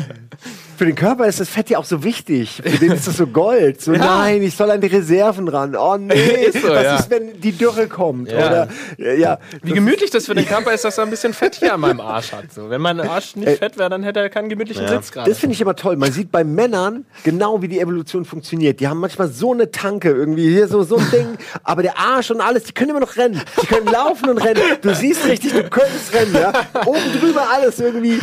Für den Körper ist das Fett ja auch so wichtig. Für den ist das so Gold. So, nein, ich soll an die Reserven ran. Oh nee, Ist so, was ja. ist, wenn die Dürre kommt? Ja. Oder, ja, ja. Wie gemütlich das für den Körper ist, dass er ein bisschen Fett hier an meinem Arsch hat. So, wenn mein Arsch nicht fett wäre, dann hätte er keinen gemütlichen Sitz gerade. Das finde ich immer toll. Man sieht bei Männern genau, wie die Evolution funktioniert. Die haben manchmal so eine Tanke irgendwie hier so so ein Ding, aber der Arsch und alles, die können immer noch rennen. Die können laufen und rennen. Du siehst richtig, du könntest rennen, ja. Oben drüber alles irgendwie.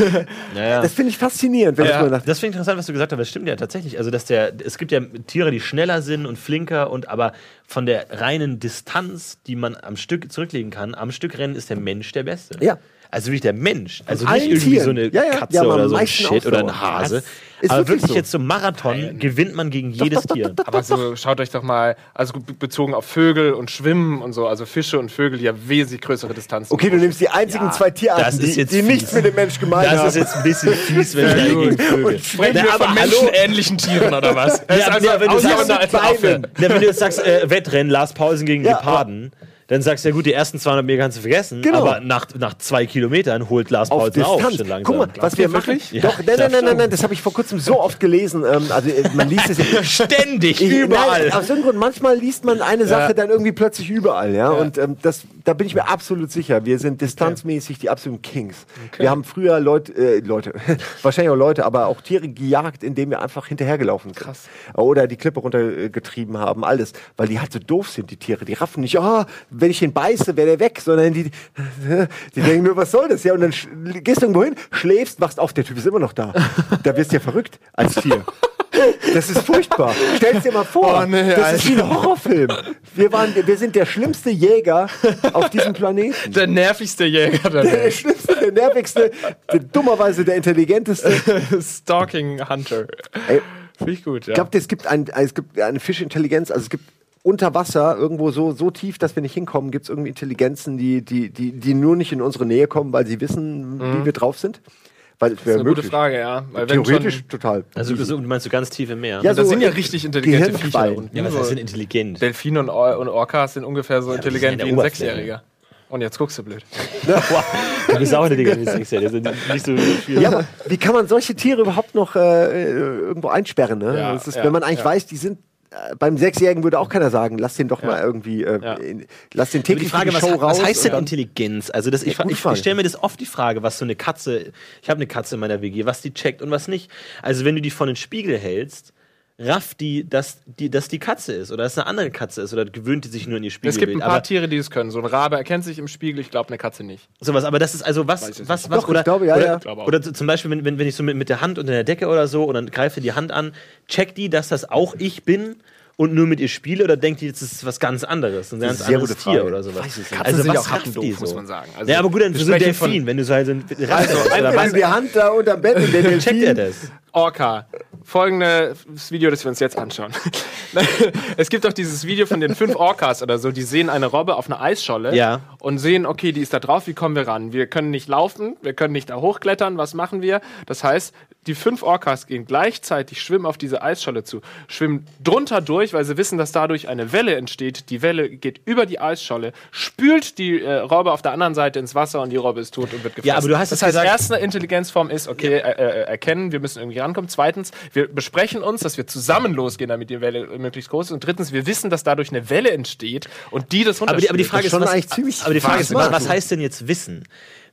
Ja, ja. Das finde ich faszinierend, wenn ich Ja. mal nach Das finde ich interessant, was du gesagt hast. Das stimmt ja tatsächlich. Also, dass der, es gibt ja Tiere, die schneller sind und flinker und aber von der reinen Distanz, die man am Stück zurücklegen kann, am Stück rennen ist der Mensch der Beste. Ja. Also wirklich der Mensch. Also nicht irgendwie Tieren. so eine Ja, ja. Katze am oder so ein Shit oder ein. Hase. Das ist aber wirklich wirklich so. jetzt so Marathon gewinnt man gegen jedes Tier. Aber so, schaut euch doch mal, also be- bezogen auf Vögel und Schwimmen und so, also Fische und Vögel, die ja wesentlich größere Distanzen. Okay, du nimmst die einzigen Ja, zwei Tierarten, das ist die, jetzt die nichts mit dem Mensch gemein Das haben. ist jetzt ein bisschen fies, wenn ich da gegen Vögel. Sprechen Na, wir aber von menschenähnlichen Tieren oder was? Ja, also ja, wenn du sagst. Ja, wenn du jetzt sagst, äh, Wettrennen, Lars Pausen gegen Ja, Geparden, dann sagst du ja gut, die ersten 200 Meter kannst du vergessen, Genau. aber nach, nach zwei Kilometern holt Lars auf Pausen auf. Distanz. schon langsam. Guck mal, was wir machen. wirklich? Ja, Doch, nein, nein, nein, nein, nein, das habe ich vor kurzem so oft gelesen. Ähm, also äh, man liest es ja Ständig, Ich- überall. Nein, aus irgendeinem Grund, manchmal liest man eine Sache dann irgendwie plötzlich überall, ja. Und ähm, das, da bin ich mir absolut sicher. Wir sind distanzmäßig die absoluten Kings. Wir haben früher Leute, äh, Leute, wahrscheinlich auch Leute, aber auch Tiere gejagt, indem wir einfach hinterhergelaufen sind. Krass. Oder die Klippe runtergetrieben haben, alles. Weil die halt so doof sind, die Tiere. Die raffen nicht, ah, wenn ich ihn beiße, wäre der weg, sondern die, die denken nur, was soll das? Ja, und dann gehst du irgendwo hin, schläfst, wachst auf, der Typ ist immer noch da. Da wirst du ja verrückt als Tier. Das ist furchtbar. Stell's dir mal vor. Oh, nee, das ist wie ein Horrorfilm. Wir, waren, wir sind der schlimmste Jäger auf diesem Planeten. Der nervigste Jäger der Der schlimmste, der nervigste, der, dummerweise der intelligenteste. Stalking Hunter. Ey, Finde ich gut, ja. ich glaube, es gibt, ein, es gibt eine Fischintelligenz, also es gibt unter Wasser, irgendwo so, so tief, dass wir nicht hinkommen, gibt es irgendwie Intelligenzen, die, die, die, die nur nicht in unsere Nähe kommen, weil sie wissen, wie wir drauf sind. Weil das ist wäre eine gute möglich. Frage, ja. Weil wenn Theoretisch schon, total. Also so, du meinst du ganz tief im Meer? Ja, das so, sind ja äh, richtig intelligente Viecher. Unten. Ja, was heißt denn intelligent? Delfine und, Or und Orcas sind ungefähr so die intelligent wie in ein. Sechsjähriger. Und jetzt guckst du blöd. du bist auch eine Digga, die nicht so viel. Ja, aber wie kann man solche Tiere überhaupt noch äh, irgendwo einsperren? Ne? Ja, das ist, ja, wenn man eigentlich ja. weiß, die sind äh, beim Sechsjährigen würde auch keiner sagen, lass den doch mal irgendwie, äh, Ja. in, lass den täglich die Frage, was, die Show raus. was heißt denn Intelligenz? Also das, ich, Ja, ich, ich stelle mir das oft die Frage, was so eine Katze, ich habe eine Katze in meiner WG, was die checkt und was nicht. Also wenn du die vor den Spiegel hältst, rafft die, dass die, dass die Katze ist oder dass eine andere Katze ist oder gewöhnt die sich nur in ihr Es Spiegelbild. gibt ein paar aber Tiere, die es können. So ein Rabe erkennt sich im Spiegel, ich glaube eine Katze nicht. sowas, aber das ist also was, was, was, Doch, oder, ich glaube, ja, oder, ja. Oder z- zum Beispiel, wenn, wenn, wenn ich so mit, mit der Hand unter der Decke oder so und dann greift ihr die Hand an, checkt die, dass das auch ich bin und nur mit ihr spiele oder denkt die, das ist was ganz anderes, ein ganz sehr anderes Tier oder sowas. Weiß ich Also sind was auch rafft die so? muss man sagen. Also, ja, aber gut, dann so ein Delfin, wenn du so halt so ein Also, oder Wenn was, du die Hand da unterm Bett und der checkt er Delfin. das? Orca. Folgendes Video, das wir uns jetzt anschauen. es gibt doch dieses Video von den fünf Orcas oder so, die sehen eine Robbe auf einer Eisscholle Ja. und sehen, okay, die ist da drauf, wie kommen wir ran? Wir können nicht laufen, wir können nicht da hochklettern, was machen wir? Das heißt, die fünf Orcas gehen gleichzeitig, schwimmen auf diese Eisscholle zu, schwimmen drunter durch, weil sie wissen, dass dadurch eine Welle entsteht. Die Welle geht über die Eisscholle, spült die äh, Robbe auf der anderen Seite ins Wasser und die Robbe ist tot und wird gefressen. Ja, aber du hast das heißt, gesagt- erste Intelligenzform ist, okay, äh, äh, erkennen, wir müssen irgendwie rankommen. Zweitens, wir besprechen uns, dass wir zusammen losgehen, damit die Welle möglichst groß ist. Und drittens, wir wissen, dass dadurch eine Welle entsteht und die das Aber die, aber die. Frage ist, schon was, eigentlich ziemlich aber die Frage ist, was heißt denn jetzt Wissen?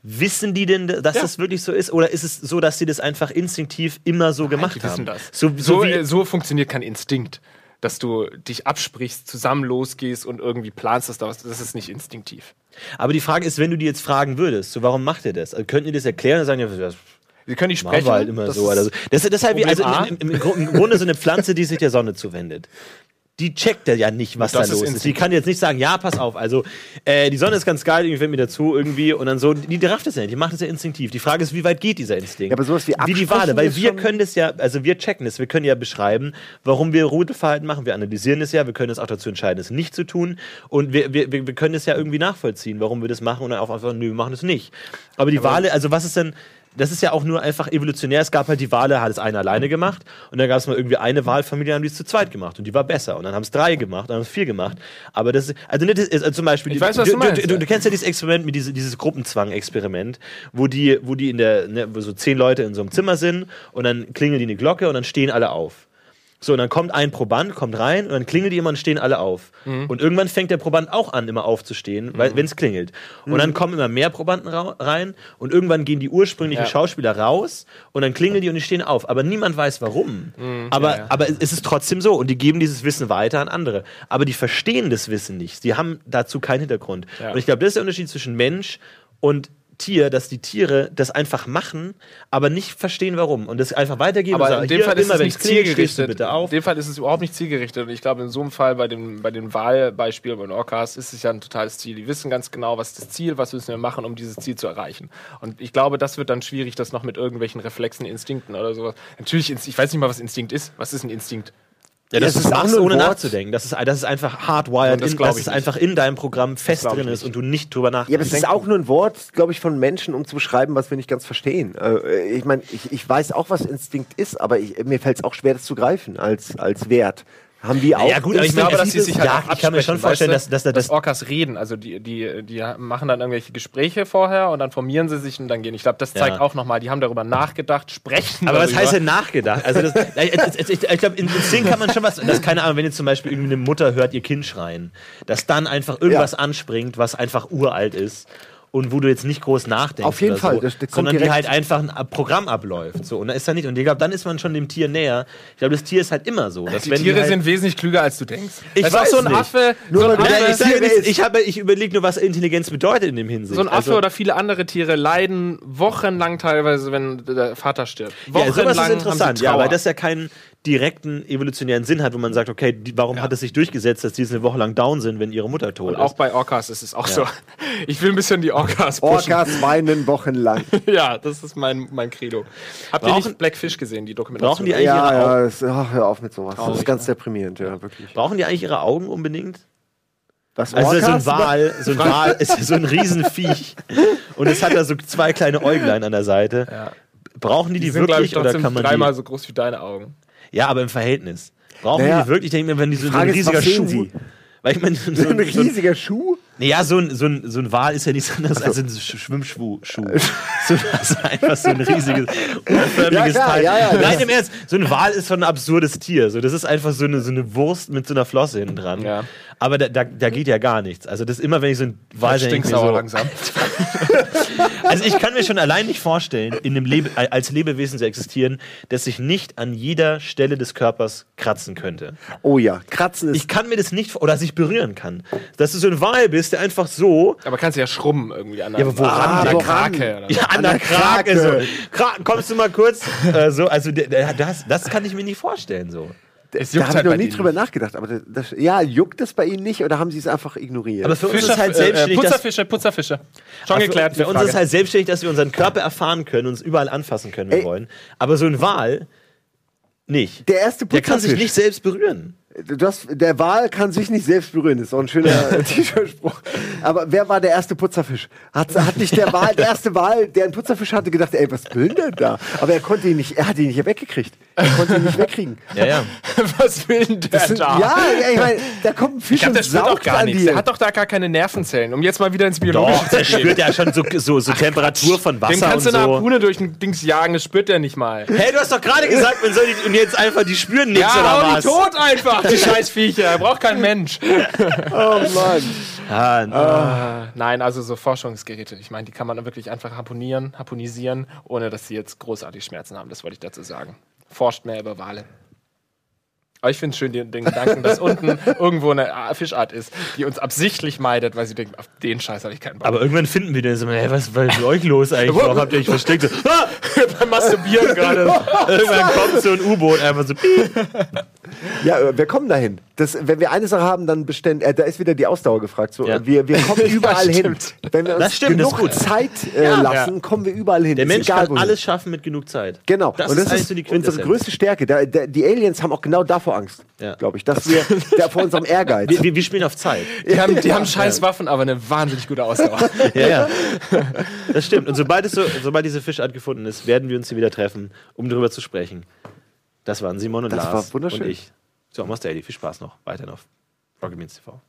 Wissen die denn, dass Ja. das wirklich so ist? Oder ist es so, dass sie das einfach instinktiv immer so gemacht die haben? wissen das. So, So, so, so, wie, so funktioniert kein Instinkt. Dass du dich absprichst, zusammen losgehst und irgendwie planst, dass da was. Das ist nicht instinktiv. aber die Frage ist, wenn du die jetzt fragen würdest, so warum macht ihr das? Also, könnten die das erklären und sagen, ja, Wir können nicht sprechen. halt immer das so. ist- Oder so. Das, das ist halt wie, Problem also im, im, im, Gru- im Grunde so eine Pflanze, die sich der Sonne zuwendet. Die checkt ja nicht, was Das da ist los ist. Die Instinkt. kann jetzt nicht sagen, ja, pass auf, also äh, die Sonne ist ganz geil, irgendwie fällt mir dazu irgendwie und dann so, die, die rafft das ja nicht, die macht das ja instinktiv. Die Frage ist, wie weit geht dieser Instinkt? Ja, aber sowas wie Wie die Wale, weil ist wir können das ja, also wir checken das, wir können ja beschreiben, warum wir Rudelverhalten machen, wir analysieren es ja, wir können es auch dazu entscheiden, es nicht zu tun und wir, wir, wir können es ja irgendwie nachvollziehen, warum wir das machen und dann auch einfach, nö, wir machen es nicht. Aber die Wale, also was ist denn, das ist ja auch nur einfach evolutionär. Es gab halt die Wale, hat es eine alleine gemacht und dann gab es mal irgendwie eine Wahlfamilie, haben die es zu zweit gemacht und die war besser und dann haben es drei gemacht, dann haben es vier gemacht. Aber das ist, also, nicht, also zum Beispiel, Ich die- weiß, was du, du meinst, du, du, du kennst ja dieses Experiment mit diese, dieses Gruppenzwang-Experiment, wo die, wo die in der, ne, wo so zehn Leute in so einem Zimmer sind und dann klingeln die eine Glocke und dann stehen alle auf. So, und dann kommt ein Proband, kommt rein und dann klingelt die immer und stehen alle auf. Mhm. Und irgendwann fängt der Proband auch an, immer aufzustehen, weil wenn es klingelt. Und Mhm. dann kommen immer mehr Probanden rein und irgendwann gehen die ursprünglichen Ja. Schauspieler raus und dann klingeln die und die stehen auf. Aber niemand weiß warum. aber, Mhm. ja. aber es ist trotzdem so und die geben dieses Wissen weiter an andere. Aber die verstehen das Wissen nicht. Sie haben dazu keinen Hintergrund. Ja. Und ich glaube, das ist der Unterschied zwischen Mensch und Tier, dass die Tiere das einfach machen, aber nicht verstehen, warum. Und das einfach weitergeben Aber sagen, in dem Fall ist es nicht zielgerichtet. bitte auf. In dem Fall ist es überhaupt nicht zielgerichtet. Und ich glaube, in so einem Fall bei den, bei den Wahlbeispielen bei den Orcas ist es ja ein totales Ziel. Die wissen ganz genau, was ist das Ziel, was müssen wir machen, um dieses Ziel zu erreichen. Und ich glaube, das wird dann schwierig, das noch mit irgendwelchen Reflexen, Instinkten oder sowas. Natürlich, ich weiß nicht mal, was Instinkt ist. Was ist ein Instinkt? Ja, dass Ja, ist auch nur ohne Wort. nachzudenken. Das ist, das ist einfach hardwired, das in, dass es nicht. einfach in deinem Programm fest drin ist und du nicht drüber nachdenkst. Ja, aber es ist auch nur ein Wort, glaube ich, von Menschen, um zu beschreiben, was wir nicht ganz verstehen. Äh, ich meine, ich, ich weiß auch, was Instinkt ist, aber ich, mir fällt es auch schwer, das zu greifen als, als Wert. Haben die auch? Ja, gut, aber ich glaube, dass sie sich halt ja, ich kann mir schon vorstellen, weißt du? dass- dass- dass- Orcas reden. Also die, die, die machen dann irgendwelche Gespräche vorher und dann formieren sie sich und dann gehen. Ich glaube, das zeigt Ja. auch nochmal, die haben darüber nachgedacht, sprechen Aber was darüber. heißt denn nachgedacht? Also das, ich, ich, ich glaube, in Instinkt kann man schon was, das keine Ahnung, wenn jetzt zum Beispiel irgendwie eine Mutter hört ihr Kind schreien, dass dann einfach irgendwas Ja. anspringt, was einfach uralt ist und wo du jetzt nicht groß nachdenkst. Auf jeden oder Fall, so, das- das sondern die halt einfach ein Programm abläuft. So, und da ist da nicht. Und ich glaube, dann ist man schon dem Tier näher. Ich glaube, das Tier ist halt immer so. Dass Die wenn Tiere halt, sind wesentlich klüger, als du denkst. Ich Das weiß so ein nicht. Affe, Nur so ein Affe, ich, sage ich, habe, ich überlege nur, was Intelligenz bedeutet in dem Hinsicht. so ein Affe Also- oder viele andere Tiere leiden wochenlang teilweise, wenn der Vater stirbt. Ja, Wochenlang sowas ist haben interessant, sie ja, Trauer. weil das ja keinen direkten evolutionären Sinn hat, wo man sagt, okay, die, warum hat es sich durchgesetzt, dass die jetzt eine Woche lang down sind, wenn ihre Mutter tot Und auch ist? bei Orcas ist es auch so. Ich will ein bisschen die Orcas pushen. Orcas weinen wochenlang. Ja, das ist mein, mein Credo. Habt ihr Brauchen- nicht Blackfish gesehen, die Dokumentation? Brauchen die eigentlich ja, ihre Augen? ja, das, ach, hör auf mit sowas. Das ist ganz deprimierend, ja, wirklich. Brauchen die eigentlich ihre Augen unbedingt? Was, Also so ein? Wal, so ein Wal ist ja so ein Riesenviech und es hat da so zwei kleine Äuglein an der Seite. Ja. Brauchen die die, Die sind, wirklich ich, oder trotzdem kann man dreimal die? so groß wie deine Augen. Ja, aber im Verhältnis. Brauchen Naja, die die wirklich? Ich denke mir, wenn die so, so ein ist, riesiger Schuh. sie? Weil ich meine, so, So ein so, ein, riesiger Schuh? ja, so ein, so, ein, so ein Wal ist ja nichts anderes als ein Sch- Schwimmschuh. Das ist einfach so ein riesiges, unförmiges Ja, Teil. ja, ja, Nein, im Ernst, so ein Wal ist schon ein absurdes Tier. So, das ist einfach so eine, so eine Wurst mit so einer Flosse hinten dran. Aber da, da, da geht ja gar nichts. Also das ist immer, wenn ich so ein Wal sehe, so, langsam. Also ich kann mir schon allein nicht vorstellen, in einem Lebe als Lebewesen zu existieren, das sich nicht an jeder Stelle des Körpers kratzen könnte. Oh ja, Kratzen ist. Ich kann mir das nicht oder sich berühren kann. Dass du so ein Wal bist, der einfach so Aber kannst du ja schrubben irgendwie an Ja, aber woran an der denn? Krake. Oder so. ja, an, der Krake, so. Kra kommst du mal kurz äh, so, also das, das kann ich mir nicht vorstellen so. Es da habe ich halt noch bei nie drüber nicht. nachgedacht. Aber das, das, ja, juckt es bei Ihnen nicht oder haben Sie es einfach ignoriert? Aber für uns Fischer, ist halt äh, selbstständig, dass, Putzerfische, Putzerfische. Schon für, geklärt. für uns ist halt selbstständig, dass wir unseren Körper erfahren können, uns überall anfassen können, wenn wir wollen. Aber so ein Wal nicht. der erste Der kann sich Putzerfisch. nicht selbst berühren. Du hast, der Wal kann sich nicht selbst berühren. Das ist auch ein schöner T-Shirt-Spruch. Aber wer war der erste Putzerfisch? Hat, hat nicht der Wal, der erste Wal, der einen Putzerfisch hatte, gedacht, ey, was will denn da? Aber er konnte ihn nicht, er hat ihn nicht weggekriegt. Er konnte ihn nicht wegkriegen. Ja, ja. Was will denn der Das sind, da? ja, ja, ich meine, da kommt ein Fisch Ich glaube, und der saugt gar an nichts. dir. Der hat doch da gar keine Nervenzellen. Um jetzt mal wieder ins Biologische Doch, der zu gehen. spürt ja schon so, so, so Temperatur von Wasser Dem kannst du eine so. Harpune durch ein Dings jagen, das spürt der nicht mal. Hey, du hast doch gerade gesagt, man soll die, und jetzt einfach, die spüren nichts Ja, oder was? tot einfach, die scheiß Viecher. Er braucht kein Mensch. oh Mann. Ah, Äh, Nein, also so Forschungsgeräte. Ich meine, die kann man wirklich einfach harponieren, harponisieren, ohne dass sie jetzt großartig Schmerzen haben. Das wollte ich dazu sagen. Forscht mehr über Wale. Aber ich finde es schön, den, den Gedanken, dass unten irgendwo eine Fischart ist, die uns absichtlich meidet, weil sie denken, auf den Scheiß habe ich keinen Bock. aber irgendwann finden wir den so, hey, was was ist mit euch los eigentlich? Warum habt ihr euch versteckt? So, ah! beim Masturbieren gerade. Irgendwann kommt so ein U-Boot einfach so. Ja, äh, wir kommen dahin. Das, wenn wir eine Sache haben, dann beständig. Äh, da ist wieder die Ausdauer gefragt. So, Ja. äh, wir, wir kommen überall hin. stimmt. Wenn wir uns Das stimmt, ist genug gut. Zeit äh, lassen, kommen wir überall hin. Der Ist Mensch egal, kann wohin. alles schaffen mit genug Zeit. Genau. Das und ist das ist so die unsere größte Stärke. Da, da, die Aliens haben auch genau davor Angst, Ja. glaube ich, dass wir da vor unserem Ehrgeiz. Wir, wir, wir spielen auf Zeit. Die haben, die haben scheiß Waffen, aber eine wahnsinnig gute Ausdauer. Ja, ja. Das stimmt. Und sobald, es so, sobald diese Fischart gefunden ist, werden wir uns hier wieder treffen, um darüber zu sprechen. Das waren Simon und Das Lars war wunderschön. und ich. So, Moss Daily. Viel Spaß noch. Weiterhin auf Rocket Beans TV.